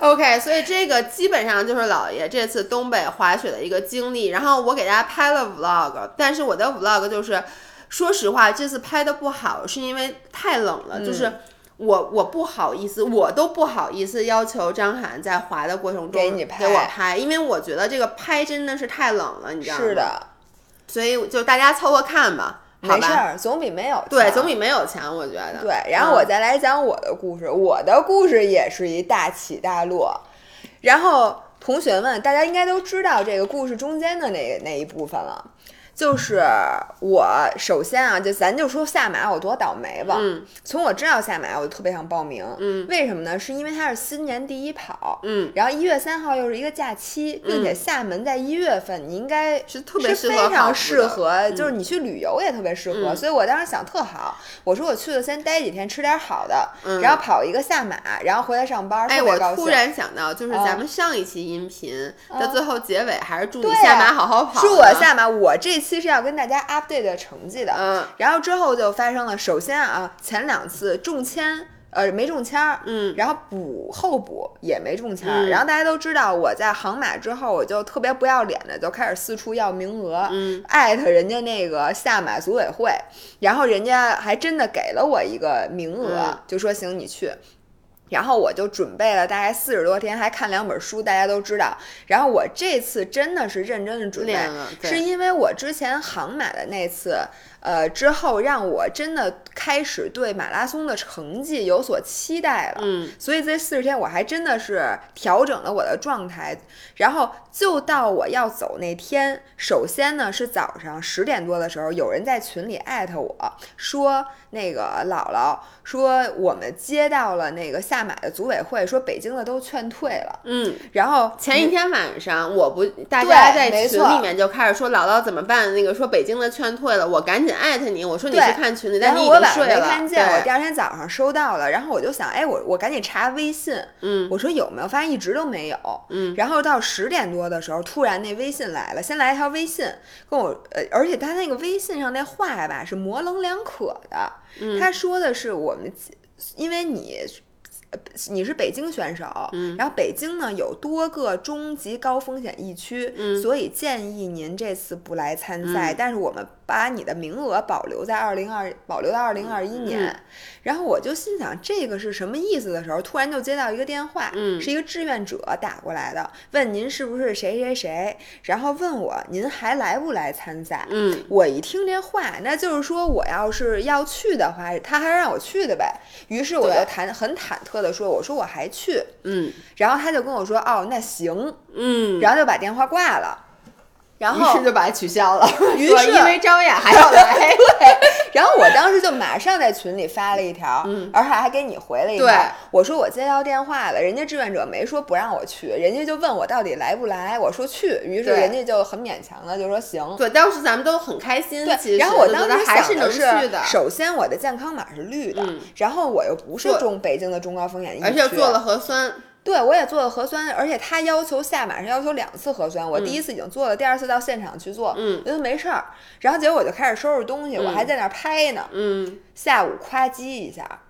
OK，所以这个基本上就是姥爷这次东北滑雪的一个经历。然后我给大家拍了 Vlog，但是我的 Vlog 就是，说实话，这次拍的不好，是因为太冷了，就是。我我不好意思，我都不好意思要求张涵在滑的过程中给你拍，给我拍，因为我觉得这个拍真的是太冷了，你知道吗？是的，所以就大家凑合看吧，没事儿，总比没有对，总比没有强，我觉得。对，然后我再来讲我的故事，我的故事也是一大起大落。然后同学们，大家应该都知道这个故事中间的那那一部分了。就是我首先啊，就咱就说下马有多倒霉吧。嗯从我知道下马，我就特别想报名。嗯为什么呢？是因为它是新年第一跑，嗯，然后一月三号又是一个假期，并且厦门在一月份，你应该是特别非常适合，就是你去旅游也特别适合。嗯所以我当时想特好，我说我去了先待几天，吃点好的，嗯然后跑一个下马，然后回来上班，哎。我突然想到，就是啊咱们上一期音频的最后结尾，还是祝你下马好好跑。祝我下马，我这期是要跟大家 update 的成绩的。嗯然后之后就发生了，首先啊，前两次中签。呃，没中签儿，嗯然后补后补也没中签儿，嗯然后大家都知道我在航马之后，我就特别不要脸的就开始四处要名额，嗯艾特人家那个下马组委会，然后人家还真的给了我一个名额，嗯就说行你去。然后我就准备了大概四十多天，还看两本书，大家都知道。然后我这次真的是认真的准备是因为我之前航马的那次，呃，之后让我真的开始对马拉松的成绩有所期待了。嗯所以这四十天我还真的是调整了我的状态，然后就到我要走那天，首先呢是早上十点多的时候，有人在群里艾特我说，那个姥姥说我们接到了那个下马的组委会，说北京的都劝退了，嗯，然后前一天晚上我不，大家在群里面就开始说姥姥怎么办？那个说北京的劝退了，我赶紧艾特你，我说你对是看群里，但你已后我晚上经睡了。没看见，我第，二天早上收到了，然后我就想，哎，我我赶紧查微信，嗯我说有没有？发现一直都没有。嗯，然后到十点多的时候，突然那微信来了，先来一条微信跟我，呃，而且他那个微信上那话吧是模棱两可的，嗯他说的是我们，因为你。呃你是北京选手，嗯然后北京呢有多个中级高风险疫区，嗯所以建议您这次不来参赛，嗯但是我们把你的名额保留在二零二，保留到二零二一年。嗯然后我就心想这个是什么意思的时候，突然就接到一个电话，嗯是一个志愿者打过来的，问您是不是谁谁谁，然后问我您还来不来参赛。嗯我一听这话，那就是说我要是要去的话，他还让我去的呗。于是我就对忐很忐忑的说：“我说我还去。嗯”然后他就跟我说：“哦，那行。嗯，然后就把电话挂了。然于后是就把它取消了，于是因为张雅还要来。对然后我当时就马上在群里发了一条，嗯而且还给你回了一条对。我说我接到电话了，人家志愿者没说不让我去，人家就问我到底来不来，我说去，于是人家就很勉强的就说行。对，当时咱们都很开心，其对，实然后我当时还是能去的，首先我的健康码是绿的，嗯然后我又不是中北京的中高风险疫区，而且做了核酸。对，我也做了核酸，而且他要求下马是要求两次核酸，我第一次已经做了，第二次到现场去做，嗯觉得没事儿。然后结果我就开始收拾东西，我还在那儿拍呢。嗯下午夸叽一下，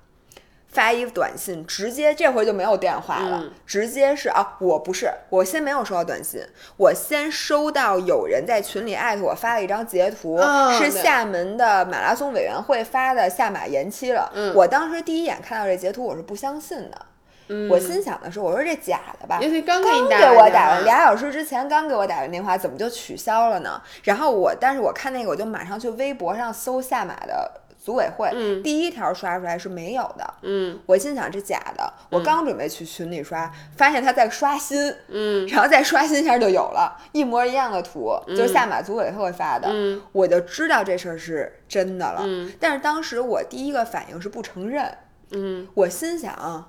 发一短信，直接这回就没有电话了，嗯直接是啊，我不是，我先没有收到短信，我先收到有人在群里艾特我发了一张截图，是厦门的马拉松委员会发的下马延期了。嗯我当时第一眼看到这截图，我是不相信的。嗯，我心想的是，我说这假的吧？因为刚给我打完俩小时之前刚给我打完电话，怎么就取消了呢？然后我，但是我看那个，我就马上去微博上搜下马的组委会，嗯第一条刷出来是没有的。嗯我心想这假的，我刚准备去群里刷，发现他在刷新，嗯然后再刷新一下就有了，一模一样的图，就是下马组委会发的，嗯我就知道这事儿是真的了。嗯但是当时我第一个反应是不承认，嗯，我心想，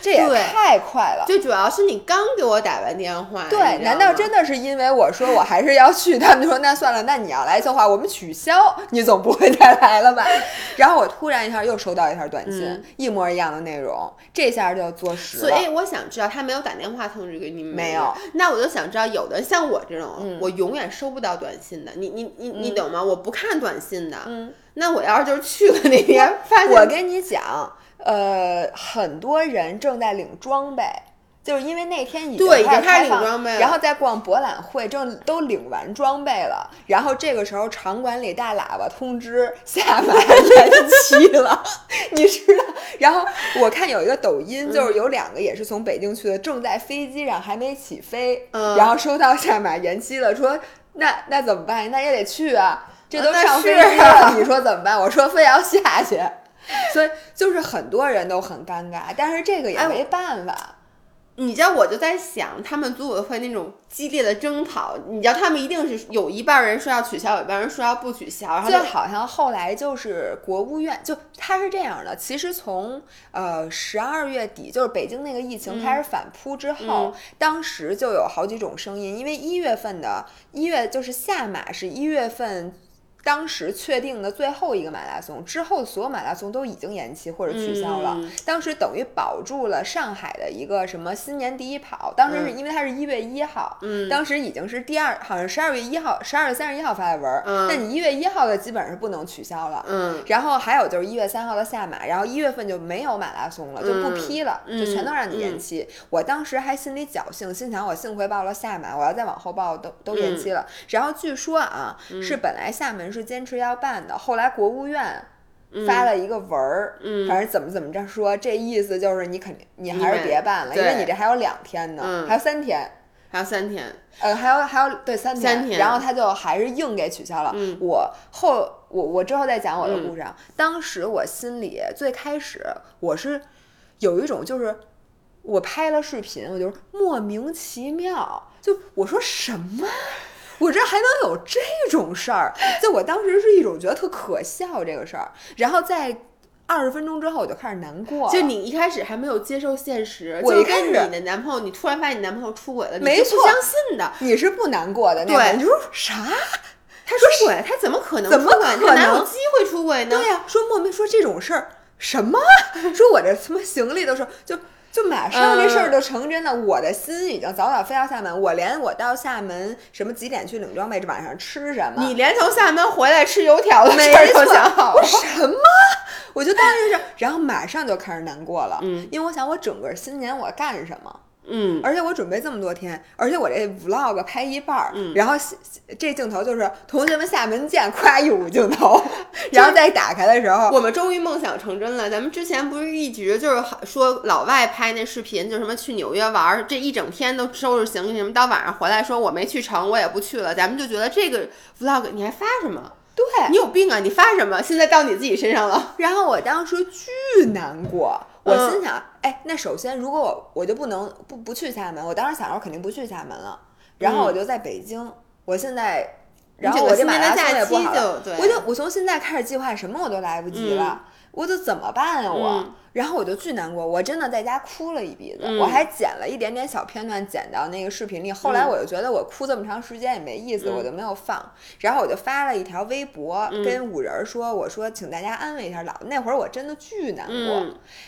这这也太快了。最主要是你刚给我打完电话，对，难道真的？是因为我说我还是要去，他们就说那算了，那你要来的话，我们取消，你总不会再来了吧？然后我突然一下又收到一条短信，嗯一模一样的内容，这下就坐实了。所以我想知道他没有打电话通知给你们没有？那我就想知道，有的像我这种，嗯我永远收不到短信的。你你你你懂吗？我不看短信的。嗯，那我要是就是去了那天，发现我跟你讲，呃，很多人正在领装备。就是因为那天已经开领装备然后在逛博览会，正都领完装备了，然后这个时候场馆里大喇叭通知下马延期了，你知道？然后我看有一个抖音，嗯就是有两个也是从北京去的，正在飞机上还没起飞，嗯然后收到下马延期了，说那那怎么办？那也得去啊，这都上飞机了，你说怎么办？我说非要下去。所以就是很多人都很尴尬，但是这个也哎没办法。你知道，我就在想，他们组委会那种激烈的争吵，你知道，他们一定是有一半人说要取消，有一半人说要不取消，然后就好像后来就是国务院，就他是这样的。其实从呃十二月底，就是北京那个疫情开始反扑之后，当时就有好几种声音，因为一月份的一月就是下马是一月份。当时确定的最后一个马拉松之后，所有马拉松都已经延期或者取消了。当时等于保住了上海的一个什么新年第一跑。当时是因为它是一月一号，当时已经是第二，好像十二月一号，十二月三十一号发的文儿。那你一月一号的基本上是不能取消了。嗯。然后还有就是一月三号的下马，然后一月份就没有马拉松了，就不批了，就全都让你延期。我当时还心里侥幸，心想我幸亏报了下马，我要再往后报都都延期了。然后据说啊，是本来厦门。是坚持要办的，后来国务院发了一个文儿，反正怎么怎么着说，这意思就是你肯定你还是别办了，因为你这还有两天呢，还有三天，还有三天，呃，还有还有对三天，然后他就还是硬给取消了。我后我我之后再讲我的故事啊。当时我心里最开始我是有一种就是我拍了视频，我就是莫名其妙，就我说什么。我这还能有这种事儿？就我当时是一种觉得特可笑这个事儿，然后在二十分钟之后我就开始难过。就你一开始还没有接受现实，我一开始你的男朋友，你突然发现你男朋友出轨了，没错，不相信的，你是不难过的。对，你说啥？他出轨，他怎么可能？怎么可能有机会出轨呢？对呀，说莫名说这种事儿什么？说我这什么行李都是就。就马上这事儿就成真了，我的心已经早早飞到厦门。我连我到厦门什么几点去领装备，这晚上吃什么？你连从厦门回来吃油条的事儿都想好了。什么？我就当时是，然后马上就开始难过了。嗯，因为我想我整个新年我干什么？嗯，而且我准备这么多天，而且我这 vlog 拍一半儿，然后这镜头就是同学们厦门见，夸一五镜头，然后再打开的时候，我们终于梦想成真了。咱们之前不是一直就是说老外拍那视频，就什么去纽约玩，这一整天都收拾行李什么，到晚上回来说我没去成，我也不去了。咱们就觉得这个 vlog 你还发什么？对你有病啊！你发什么？现在到你自己身上了。然后我当时巨难过。我心想，哎，那首先，如果我我就不能不不去厦门，我当时想着肯定不去厦门了，然后我就在北京。我现在，然后我就马拉松也不好，我就我从现在开始计划什么我都来不及了，我就怎么办啊我？然后我就巨难过，我真的在家哭了一鼻子，我还剪了一点点小片段剪到那个视频里。后来我就觉得我哭这么长时间也没意思，我就没有放。然后我就发了一条微博跟五人说：“我说请大家安慰一下老那会儿我真的巨难过。”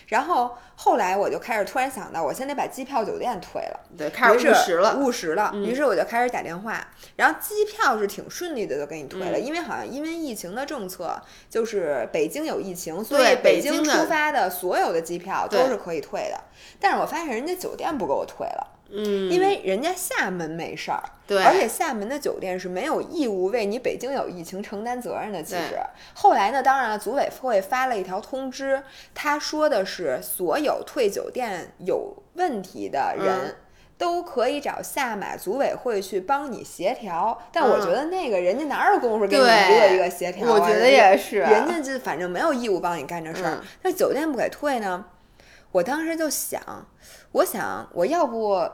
然后后来我就开始突然想到，我现在把机票酒店退了，对，开始务实了，务实了。于是我就开始打电话，然后机票是挺顺利的就给你退了，因为好像因为疫情的政策，就是北京有疫情，所以北京出发的所所有的机票都是可以退的，但是我发现人家酒店不给我退了，嗯，因为人家厦门没事儿，对，而且厦门的酒店是没有义务为你北京有疫情承担责任的。其实后来呢，当然了，组委会发了一条通知，他说的是所有退酒店有问题的人。都可以找下马组委会去帮你协调，但我觉得那个人家哪有功夫给你一个一个协调啊？我觉得也是，人家就反正没有义务帮你干这事儿。那酒店不给退呢？我当时就想，我想我要不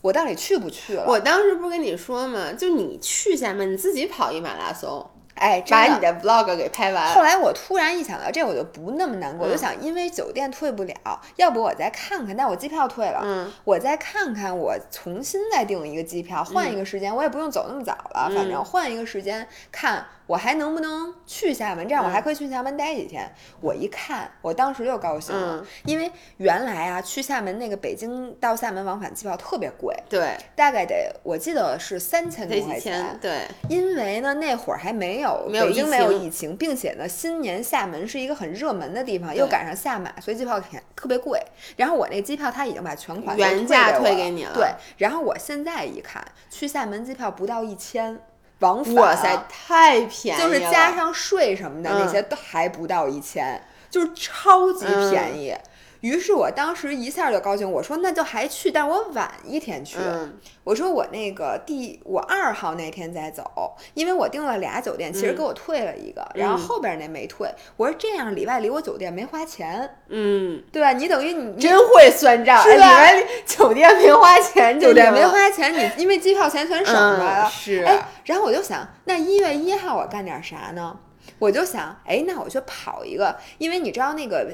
我到底去不去了？我当时不是跟你说吗？就你去厦门，你自己跑一马拉松。哎，把你的 vlog 给拍完。后来我突然一想到这，我就不那么难过，我就想，因为酒店退不了，要不我再看看。但我机票退了，嗯，我再看看，我重新再订一个机票，换一个时间，我也不用走那么早了，反正换一个时间看。我还能不能去厦门？这样我还可以去厦门待几天。我一看，我当时就高兴了，因为原来啊，去厦门那个北京到厦门往返机票特别贵，对，大概得我记得是三千多块钱，对。因为呢，那会儿还没有北京没有疫情，并且呢，新年厦门是一个很热门的地方，又赶上下马，所以机票便特别贵。然后我那机票他已经把全款原价退给你了，对。然后我现在一看，去厦门机票不到一千。往返，哇塞，太便宜了！就是加上税什么的那些都还不到一千，就是超级便宜。于是我当时一下就高兴，我说那就还去，但我晚一天去。嗯我说我那个第我二号那天再走，因为我订了俩酒店，其实给我退了一个，然后后边那没退。我说这样里外里我酒店没花钱，嗯，对吧？你等于你真会算账，是吧哎里面酒店没花钱，酒店没花钱，你因为机票钱全省出来了。嗯是哎，然后我就想，那一月一号我干点啥呢？我就想，哎，那我去跑一个，因为你知道那个。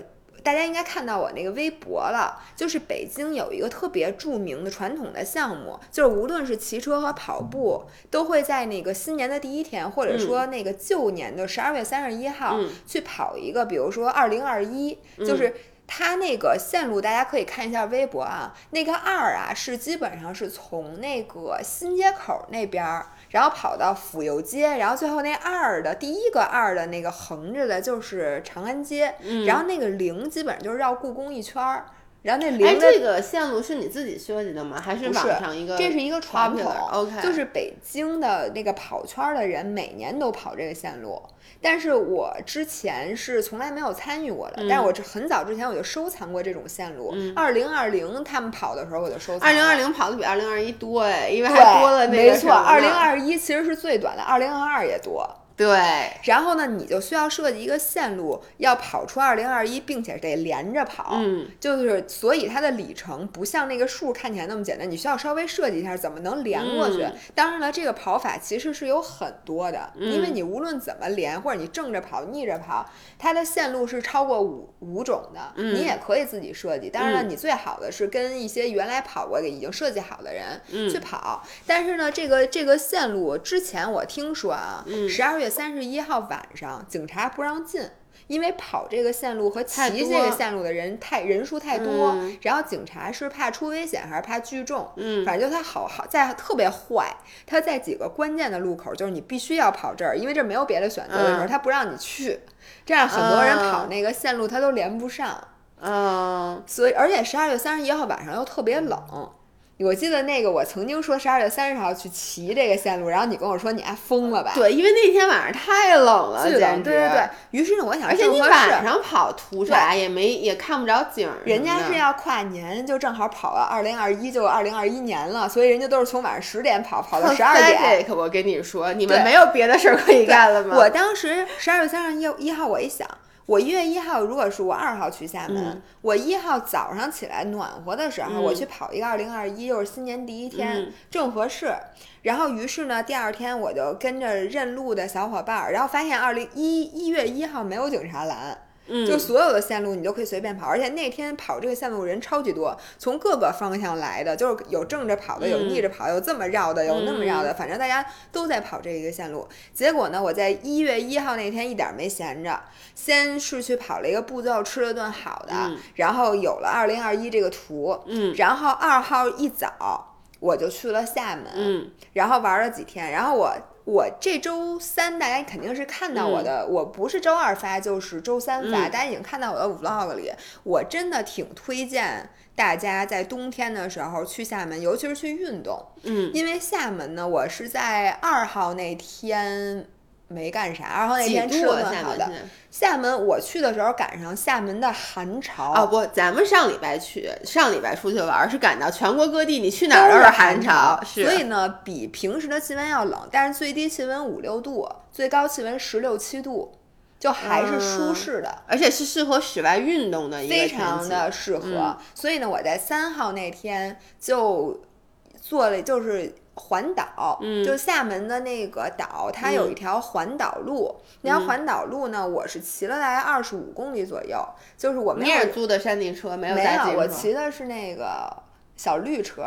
大家应该看到我那个微博了，就是北京有一个特别著名的传统的项目，就是无论是骑车和跑步，都会在那个新年的第一天，或者说那个旧年的十二月三十一号、嗯去跑一个，比如说二零二一，就是。它那个线路，大家可以看一下微博啊。那个二啊，是基本上是从那个新街口那边儿，然后跑到府右街，然后最后那二的第一个二的那个横着的就是长安街，然后那个零基本上就是绕故宫一圈儿，然后那哎，零的这个线路是你自己设计的吗？还是网上一个？这是一个传统 OK，就是北京的那个跑圈儿的人每年都跑这个线路。但是我之前是从来没有参与过的，嗯但是我这很早之前我就收藏过这种线路。二零二零他们跑的时候我就收藏。二零二零跑的比二零二一多哎，因为，还多了那个没错，二零二一其实是最短的，二零二二也多。对，然后呢，你就需要设计一个线路，要跑出二零二一，并且得连着跑。嗯，就是所以它的里程不像那个数看起来那么简单，你需要稍微设计一下怎么能连过去。嗯当然了，这个跑法其实是有很多的，嗯因为你无论怎么连，或者你正着跑、逆着跑，它的线路是超过五五种的，嗯你也可以自己设计。当然了，你最好的是跟一些原来跑过的已经设计好的人嗯去跑。但是呢，这个这个线路之前我听说啊，嗯十二月三十一号晚上警察不让进。因为跑这个线路和骑这个线路的人太人数太多，嗯然后警察是怕出危险还是怕聚众？嗯反正就他好好在特别坏，他在几个关键的路口，就是你必须要跑这儿，因为这没有别的选择的时候，嗯他不让你去，这样很多人嗯跑那个线路他都连不上。嗯，所以，而且十二月三十一号晚上又特别冷。我记得那个，我曾经说十二月三十号去骑这个线路，然后你跟我说你还疯了吧？对，因为那天晚上太冷了，简直对对对。于是呢，我想而且你晚上跑图啥也没也看不着景儿人家是要跨年，就正好跑了二零二一，就二零二一年了，所以人家都是从晚上十点跑，跑到十二点。我跟你说，你们没有别的事儿可以干了吗？我当时十二月三十一一号，我一想，我一月一号如果是我二号去厦门，嗯我一号早上起来暖和的时候，嗯我去跑一个二零二一，又是新年第一天，嗯正合适。然后于是呢，第二天我就跟着认路的小伙伴儿，然后发现二零一一月一号没有警察拦。嗯，就所有的线路你都可以随便跑，而且那天跑这个线路人超级多，从各个方向来的，就是有正着跑的，有嗯。逆着跑，有这么绕的，有那么绕的，反正大家都在跑这一个线路。结果呢，我在一月一号那天一点儿没闲着，先是去跑了一个步骤，吃了顿好的，嗯。然后有了二零二一这个图，嗯。然后二号一早我就去了厦门，嗯。然后玩了几天，然后我我这周三大家肯定是看到我的，我不是周二发就是周三发，嗯。大家已经看到我的 vlog 里，我真的挺推荐大家在冬天的时候去厦门，尤其是去运动，嗯，因为厦门呢，我是在二号那天。没干啥，二号那天吃度啊？了顿好的。厦门厦门我去的时候赶上厦门的寒潮哦不，咱们上礼拜去，上礼拜出去玩儿是赶到全国各地，你去哪儿都是是寒潮，是，所以呢，比平时的气温要冷，但是最低气温五六度，最高气温十六七度，就还是舒适的。而且是适合室外运动的一个非常的适合，嗯所以呢，我在三号那天就做了，就是环岛，嗯。就厦门的那个岛，它有一条环岛路，那条环岛路呢，我是骑了大概二十五公里左右，就是我没有你也是租的山地车，没有没有，我骑的是那个小绿车。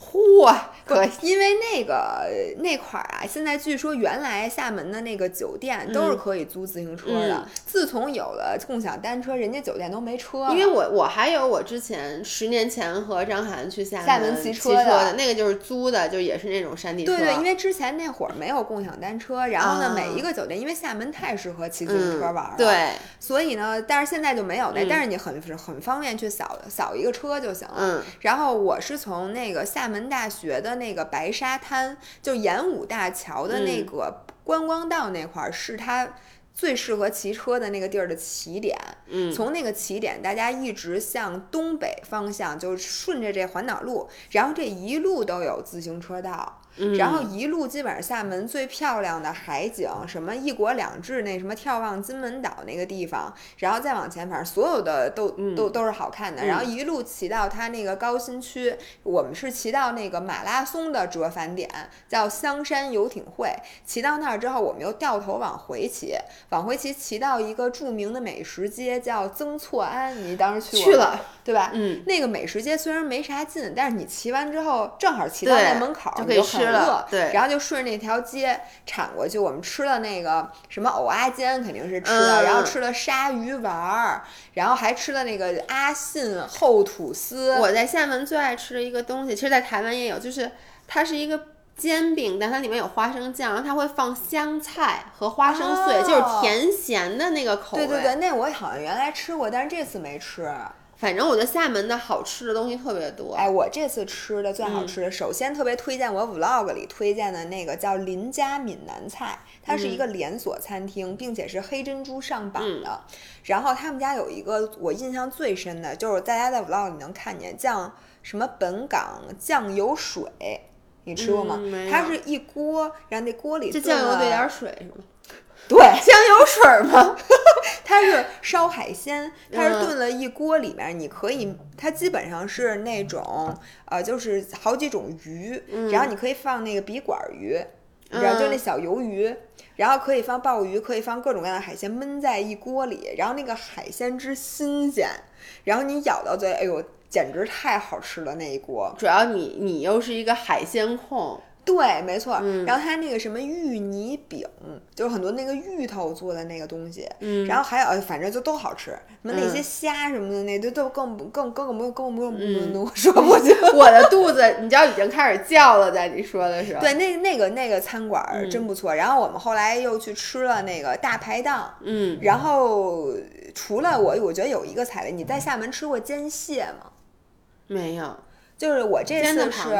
嚯，可，因为那个那块儿啊，现在据说原来厦门的那个酒店都是可以租自行车的。嗯。自从有了共享单车，人家酒店都没车了。因为我我还有我之前十年前和张涵去厦厦门骑骑车的的。那个就是租的，就也是那种山地车，对对，因为之前那会儿没有共享单车，然后呢，啊。每一个酒店因为厦门太适合骑自行车玩了，嗯，，对，所以呢，但是现在就没有那，嗯。但是你很很方便去扫扫一个车就行了。嗯。然后我是从那个厦门大学的那个白沙滩，就演武大桥的那嗯个观光道那块儿，是它最适合骑车的那个地儿的起点，嗯，从那个起点，大家一直向东北方向，就顺着这环岛路，然后这一路都有自行车道。然后一路基本上厦门最漂亮的海景，什么一国两制那什么眺望金门岛那个地方，然后再往前，反正所有的都都都是好看的。然后一路骑到它那个高新区，我们是骑到那个马拉松的折返点，叫香山游艇会。骑到那儿之后，我们又掉头往回骑，往回骑骑到一个著名的美食街，叫曾厝垵。你当时去去了对吧？嗯，那个美食街虽然没啥劲，但是你骑完之后正好骑到那门口，就可以吃了。对，然后就顺着那条街铲过去，我们吃了那个什么藕阿煎，肯定是吃了，然后吃了鲨鱼丸儿，然后还吃了那个阿信厚吐司。我在厦门最爱吃的一个东西，其实在台湾也有，就是它是一个煎饼，但它里面有花生酱，然后它会放香菜和花生碎，就是甜咸的那个口味。对对对，那我好像原来吃过，但是这次没吃。反正我觉得厦门的好吃的东西特别多。哎，我这次吃的最好吃的，首先特别推荐我 vlog 里推荐的那个叫林家闽南菜，它是一个连锁餐厅，并且是黑珍珠上榜的。然后他们家有一个我印象最深的，就是大家在 vlog 里能看见酱什么本港酱油水，你吃过吗？它是一锅，然后那锅里这酱油兑点水是吗？对，香油水吗？它是烧海鲜，它是炖了一锅，里面你可以，它基本上是那种呃，就是好几种鱼，然后你可以放那个笔管鱼，你知道，就那小鱿鱼，然后可以放鲍鱼，可以放各种各样的海鲜焖在一锅里，然后那个海鲜之新鲜，然后你咬到嘴，哎呦，简直太好吃了那一锅。主要你你又是一个海鲜控。对，没错。然后它那个什么芋泥饼，就是很多那个芋头做的那个东西。嗯。然后还有，反正就都好吃。什么那些虾什么的，那都都更更更更不用更不用不用说不清。我的肚子，你知道已经开始叫了，在你说的时候。对，那那个那个餐馆真不错。然后我们后来又去吃了那个大排档。嗯。然后除了我，我觉得有一个踩雷。你在厦门吃过煎蟹吗？没有。就是我这次是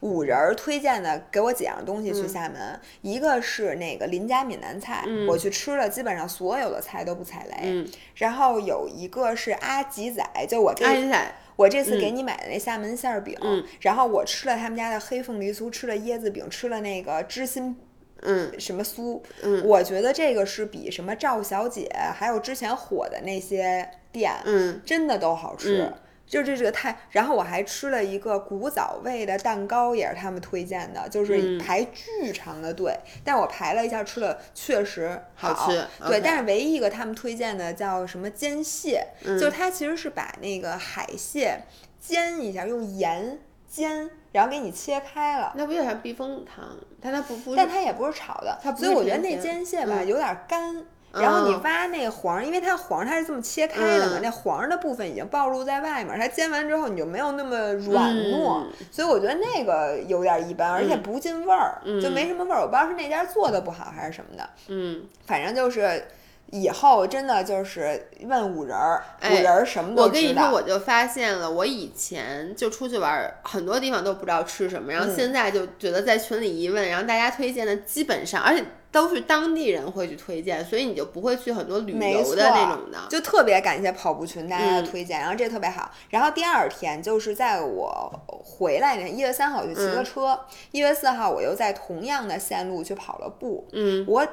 五人推荐的，给我几样东西去厦门。一个是那个林家闽南菜，我去吃了，基本上所有的菜都不踩雷。然后有一个是阿吉仔，就我阿吉仔，我这次给你买的那厦门馅儿饼。然后我吃了他们家的黑凤梨酥，吃了椰子饼，吃了那个芝心，嗯，什么酥。嗯，我觉得这个是比什么赵小姐，还有之前火的那些店，嗯，真的都好吃。就这这个太，然后我还吃了一个古早味的蛋糕，也是他们推荐的，就是排巨长的队，但我排了一下，吃了确实好吃。对，但是唯一一个他们推荐的叫什么煎蟹，就是它其实是把那个海蟹煎一下，用盐煎，然后给你切开了。那不有点避风塘？但它不不，但它也不是炒的，它所以我觉得那煎蟹吧有点干。然后你挖那个黄，因为它黄它是这么切开的嘛，那黄的部分已经暴露在外面，它煎完之后你就没有那么软糯，所以我觉得那个有点一般，而且不进味儿，就没什么味儿。我不知道是那家做的不好还是什么的，嗯，反正就是以后真的就是问五人儿，五人儿什么都知道。我跟你说，我就发现了，我以前就出去玩，很多地方都不知道吃什么，然后现在就觉得在群里一问，然后大家推荐的基本上，而且。都是当地人会去推荐，所以你就不会去很多旅游的那种的。就特别感谢跑步群大家的推荐，然后这特别好。然后第二天就是在我回来那天，一月三号我就骑个车，一月四号我又在同样的线路去跑了步。嗯，我。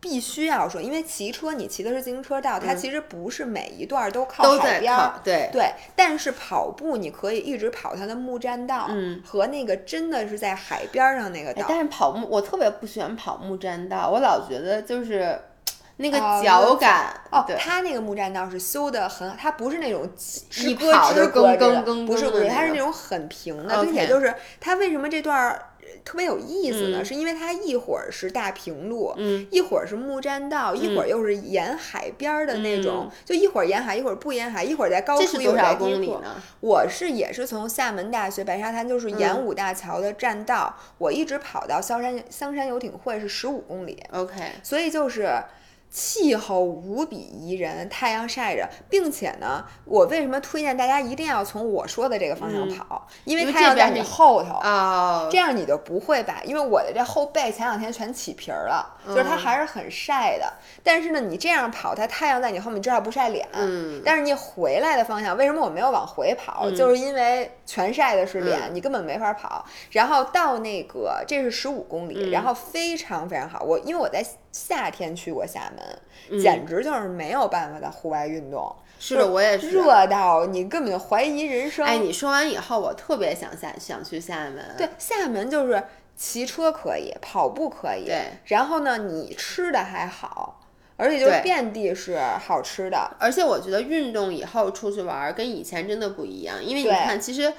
必须要说，因为骑车你骑的是自行车道，它其实不是每一段都靠海边儿，对对。但是跑步你可以一直跑它的木栈道，嗯，和那个真的是在海边上那个道。但是跑木，我特别不喜欢跑木栈道，我老觉得就是那个脚感。哦，它那个木栈道是修的很，它不是那种一跑就咯咯咯，不是不是，它是那种很平的，并且就是它为什么这段。特别有意思呢是，因为它一会儿是大平路，嗯，一会儿是木栈道，一会儿又是沿海边儿的那种，就一会儿沿海，一会儿不沿海，一会儿在高处，一会儿在低处。我是也是从厦门大学白沙滩，就是演武大桥的栈道，我一直跑到萧山香山游艇会是十五公里。OK，所以就是气候无比宜人，太阳晒着，并且呢，我为什么推荐大家一定要从我说的这个方向跑？因为太阳在你后头啊，这样你就不会把，因为我的这后背前两天全起皮儿了，就是它还是很晒的。但是呢，你这样跑，它太阳在你后面，至少不晒脸。嗯。但是你回来的方向，为什么我没有往回跑？就是因为全晒的是脸，你根本没法跑。然后到那个，这是十五公里，然后非常非常好。我因为我在。夏天去过厦门，简直就是没有办法在户外运动。是的，我也是热到你根本就怀疑人生。哎，你说完以后，我特别想下想去厦门。对，厦门就是骑车可以，跑步可以。对。然后呢，你吃的还好，而且就是遍地是好吃的。而且我觉得运动以后出去玩跟以前真的不一样，因为你看，其实。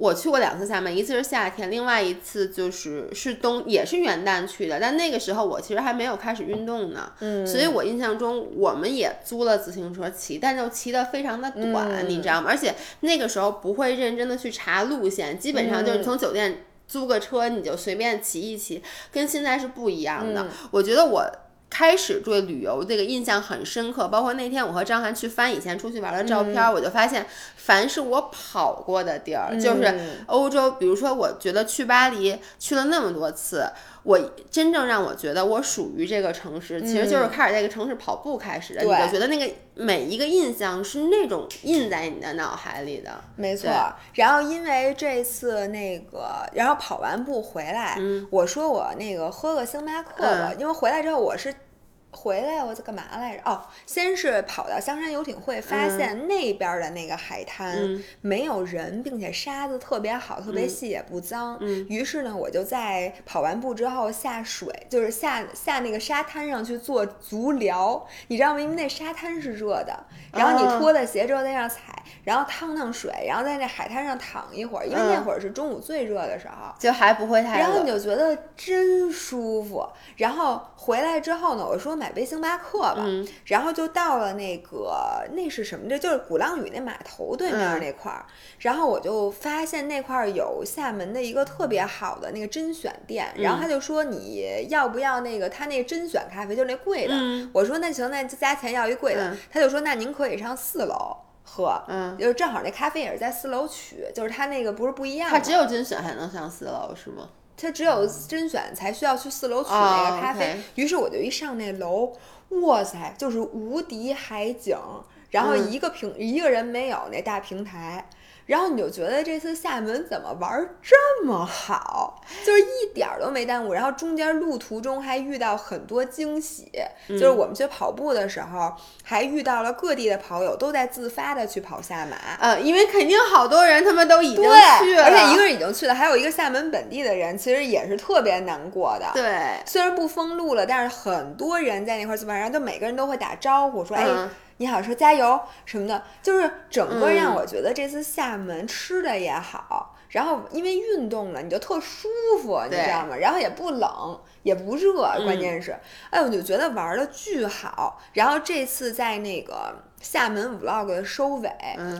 我去过两次厦门，一次是夏天，另外一次就是是冬，也是元旦去的。但那个时候我其实还没有开始运动呢，嗯，所以我印象中我们也租了自行车骑，但就骑的非常的短，你知道吗？而且那个时候不会认真的去查路线，基本上就是从酒店租个车你就随便骑一骑，跟现在是不一样的。我觉得我。开始对旅游这个印象很深刻，包括那天我和张涵去翻以前出去玩的照片，我就发现，凡是我跑过的地儿，就是欧洲，比如说，我觉得去巴黎去了那么多次。我真正让我觉得我属于这个城市，其实就是开始在这个城市跑步开始的。你就觉得那个每一个印象是那种印在你的脑海里的。没错。然后因为这次那个，然后跑完步回来，我说我那个喝个星巴克吧，因为回来之后我是。回来我在干嘛来着？哦，先是跑到香山游艇会，发现那边的那个海滩没有人，并且沙子特别好，特别细，也不脏。于是呢，我就在跑完步之后下水，就是下下那个沙滩上去做足疗。你知道吗？因为那沙滩是热的，然后你脱了鞋之后在那踩，然后趟趟水，然后在那海滩上躺一会儿，因为那会儿是中午最热的时候，就还不会太热。然后你就觉得真舒服。然后回来之后呢，我说。买杯星巴克吧，然后就到了那个那是什么？这就是鼓浪屿那码头对面那块儿。然后我就发现那块儿有厦门的一个特别好的那个甄选店，然后他就说你要不要那个他那甄选咖啡，就是那贵的。我说那行，那就加钱要一贵的。他就说那您可以上四楼喝，嗯，就正好那咖啡也是在四楼取，就是它那个不是不一样。它只有甄选才能上四楼是吗？它只有甄选才需要去四楼取那个咖啡，于是我就一上那楼，哇塞，就是无敌海景，然后一个平一个人没有那大平台。然后你就觉得这次厦门怎么玩这么好，就是一点儿都没耽误。然后中间路途中还遇到很多惊喜，就是我们去跑步的时候，还遇到了各地的跑友都在自发的去跑下马。嗯，因为肯定好多人他们都已经去了，而且一个人已经去了，还有一个厦门本地的人，其实也是特别难过的。对，虽然不封路了，但是很多人在那块自发，然后就每个人都会打招呼说：“哎。”你好，说加油什么的，就是整个让我觉得这次厦门吃的也好，然后因为运动了，你就特舒服，你知道吗？然后也不冷也不热，关键是，哎，我就觉得玩的巨好。然后这次在那个厦门 vlog 的收尾，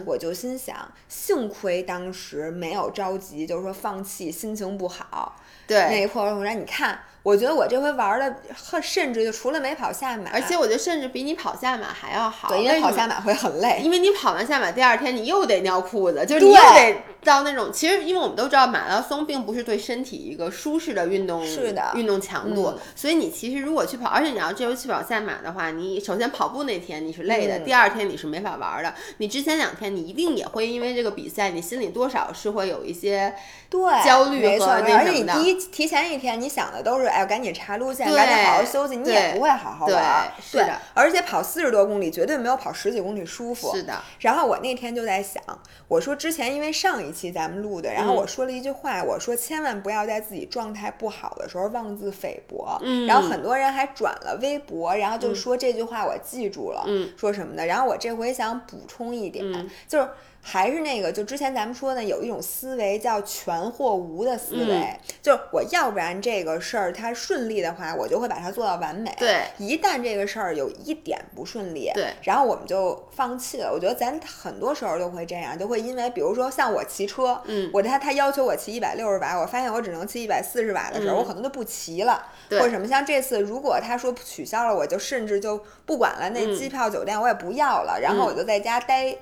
我就心想，幸亏当时没有着急，就是说放弃，心情不好。对，那一破我说你看。我觉得我这回玩的，甚至就除了没跑下马，而且我觉得甚至比你跑下马还要好。对，因为跑下马会很累，因为你跑完下马第二天你又得尿裤子，就是你又得到那种。其实，因为我们都知道马拉松并不是对身体一个舒适的运动，是的，运动强度。所以你其实如果去跑，而且你要这回去跑下马的话，你首先跑步那天你是累的，第二天你是没法玩的。你之前两天你一定也会因为这个比赛，你心里多少是会有一些对焦虑和那什么的。而且你第一提前一天你想的都是哎，赶紧查路线。赶紧好好休息，你也不会好好玩。对，是的。而且跑四十多公里，绝对没有跑十几公里舒服。是的。然后我那天就在想，我说之前因为上一期咱们录的，然后我说了一句话，我说千万不要在自己状态不好的时候妄自菲薄。嗯。然后很多人还转了微博，然后就说这句话我记住了。嗯。说什么的？然后我这回想补充一点，就是。还是那个，就之前咱们说的，有一种思维叫全或无的思维，就是我要不然这个事儿它顺利的话，我就会把它做到完美。对，一旦这个事儿有一点不顺利，对，然后我们就放弃了。我觉得咱很多时候都会这样，就会因为比如说像我骑车，嗯，我他他要求我骑一百六十瓦，我发现我只能骑一百四十瓦的时候，嗯我可能就不骑了，或者什么。像这次如果他说取消了，我就甚至就不管了，那嗯机票酒店我也不要了，然后我就在家待。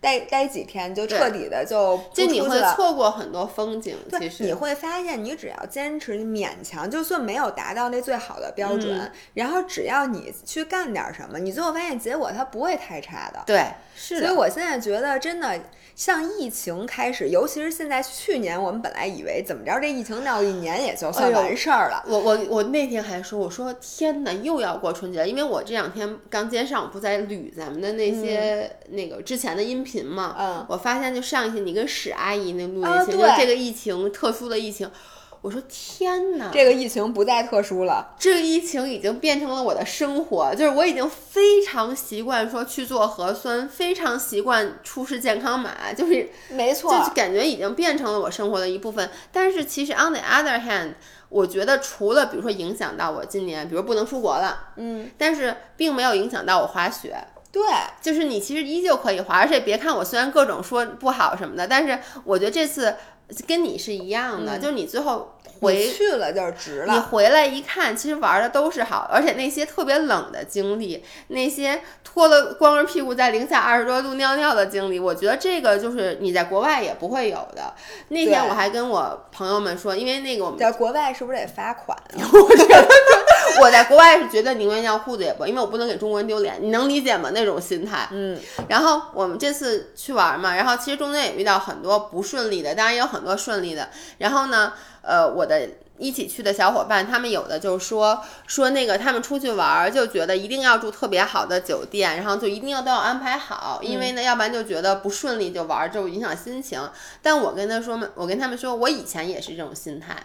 待待几天就彻底的就不就你会出去了。错过很多风景，对其，实你会发现，你只要坚持，勉强，就算没有达到那最好的标准，嗯然后只要你去干点什么，你最后发现结果它不会太差的。对，是所以，我现在觉得，真的像疫情开始，尤其是现在，去年我们本来以为怎么着，这疫情闹一年也就算完事儿了。我我我那天还说，我说天哪，又要过春节了，因为我这两天刚今天上午不在捋咱们的那些、那个之前的音频嘛，嗯我发现就上一期你跟史阿姨那录音频，啊对就这个疫情特殊的疫情，我说天哪，这个疫情不再特殊了，这个疫情已经变成了我的生活，就是我已经非常习惯说去做核酸，非常习惯出示健康码，就是没错就是感觉已经变成了我生活的一部分。但是其实 on the other hand，我觉得除了比如说影响到我今年，比如不能出国了，嗯，但是并没有影响到我滑雪。对，就是你其实依旧可以滑，而且别看我虽然各种说不好什么的，但是我觉得这次跟你是一样的，就是你最后回去了就是值了你。回来一看，其实玩的都是好，而且那些特别冷的经历，那些脱了光着屁股在零下二十多度尿尿的经历，我觉得这个就是你在国外也不会有的。那天我还跟我朋友们说，因为那个我们在国外是不是得罚款啊？我在国外是绝对宁愿尿裤子也不，因为我不能给中国人丢脸，你能理解吗？那种心态。嗯，然后我们这次去玩嘛，然后其实中间也遇到很多不顺利的，当然也有很多顺利的。然后呢，呃，我的一起去的小伙伴，他们有的就说说那个他们出去玩儿就觉得一定要住特别好的酒店，然后就一定要都要安排好，因为呢，要不然就觉得不顺利就玩儿就影响心情。但我跟他说嘛，我跟他们说，我以前也是这种心态，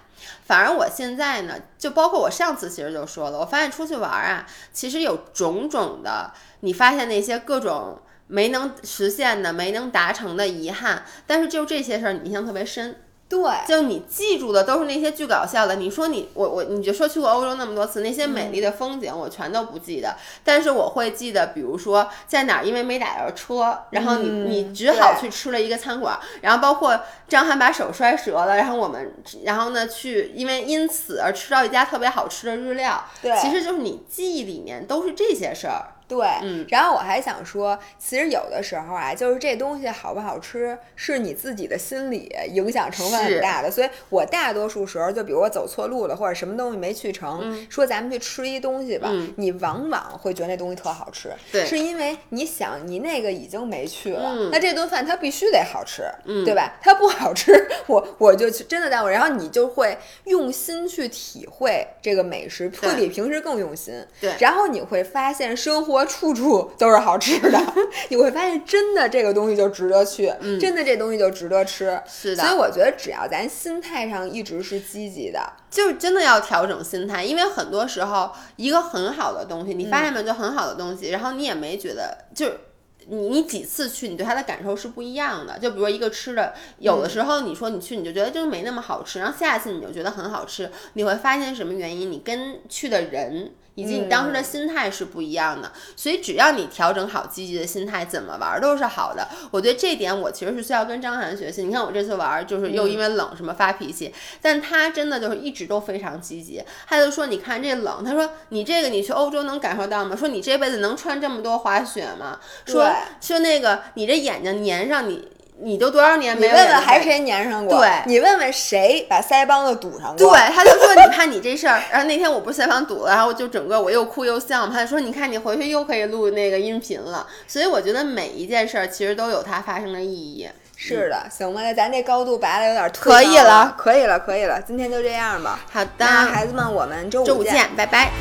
反而我现在呢，就包括我上次其实就说了，我发现出去玩儿啊，其实有种种的，你发现那些各种。没能实现的、没能达成的遗憾，但是就这些事儿，你印象特别深。对，就你记住的都是那些巨搞笑的。你说你我我，你就说去过欧洲那么多次，那些美丽的风景我全都不记得，但是我会记得，比如说在哪儿因为没打着车，然后你、嗯你只好去吃了一个餐馆，然后包括张翰把手摔折了，然后我们然后呢去因为因此而吃到一家特别好吃的日料，对其实就是你记忆里面都是这些事儿。对，嗯然后我还想说，其实有的时候啊，就是这东西好不好吃，是你自己的心理影响成分很大的。所以我大多数时候，就比如我走错路了，或者什么东西没去成，说咱们去吃一东西吧，嗯你往往会觉得那东西特好吃，对是因为你想你那个已经没去了，嗯那这顿饭它必须得好吃，对吧？它不好吃，我我就去真的耽误，然后你就会用心去体会这个美食，会比平时更用心。对然后你会发现生活处处都是好吃的，你会发现真的这个东西就值得去，真的这东西就值得吃。嗯是的所以我觉得只要咱心态上一直是积极的，就是真的要调整心态，因为很多时候一个很好的东西，你发现没，就很好的东西，然后你也没觉得就是。你你几次去，你对它的感受是不一样的。就比如说一个吃的，有的时候你说你去，你就觉得就是没那么好吃，然后下一次你就觉得很好吃，你会发现什么原因？你跟去的人以及你当时的心态是不一样的。所以只要你调整好积极的心态，怎么玩都是好的。我觉得这点我其实是需要跟张涵学习。你看我这次玩就是又因为冷什么发脾气，但他真的就是一直都非常积极。他就说：“你看这冷，他说你这个你去欧洲能感受到吗？说你这辈子能穿这么多滑雪吗？说说那个你这眼睛粘上你。”你都多少年你没有眼睛问问还是谁粘上过？对你问问谁把腮帮子堵上过？对，他就说你看你这事儿，然后那天我不是腮帮堵了，然后就整个我又哭又笑嘛，他就说你看你回去又可以录那个音频了，所以我觉得每一件事儿其实都有它发生的意义。是的，行吧，那咱这高度拔的有点儿可以了了，可以了，可以了，今天就这样吧。好的，那孩子们，我们周五见，拜拜。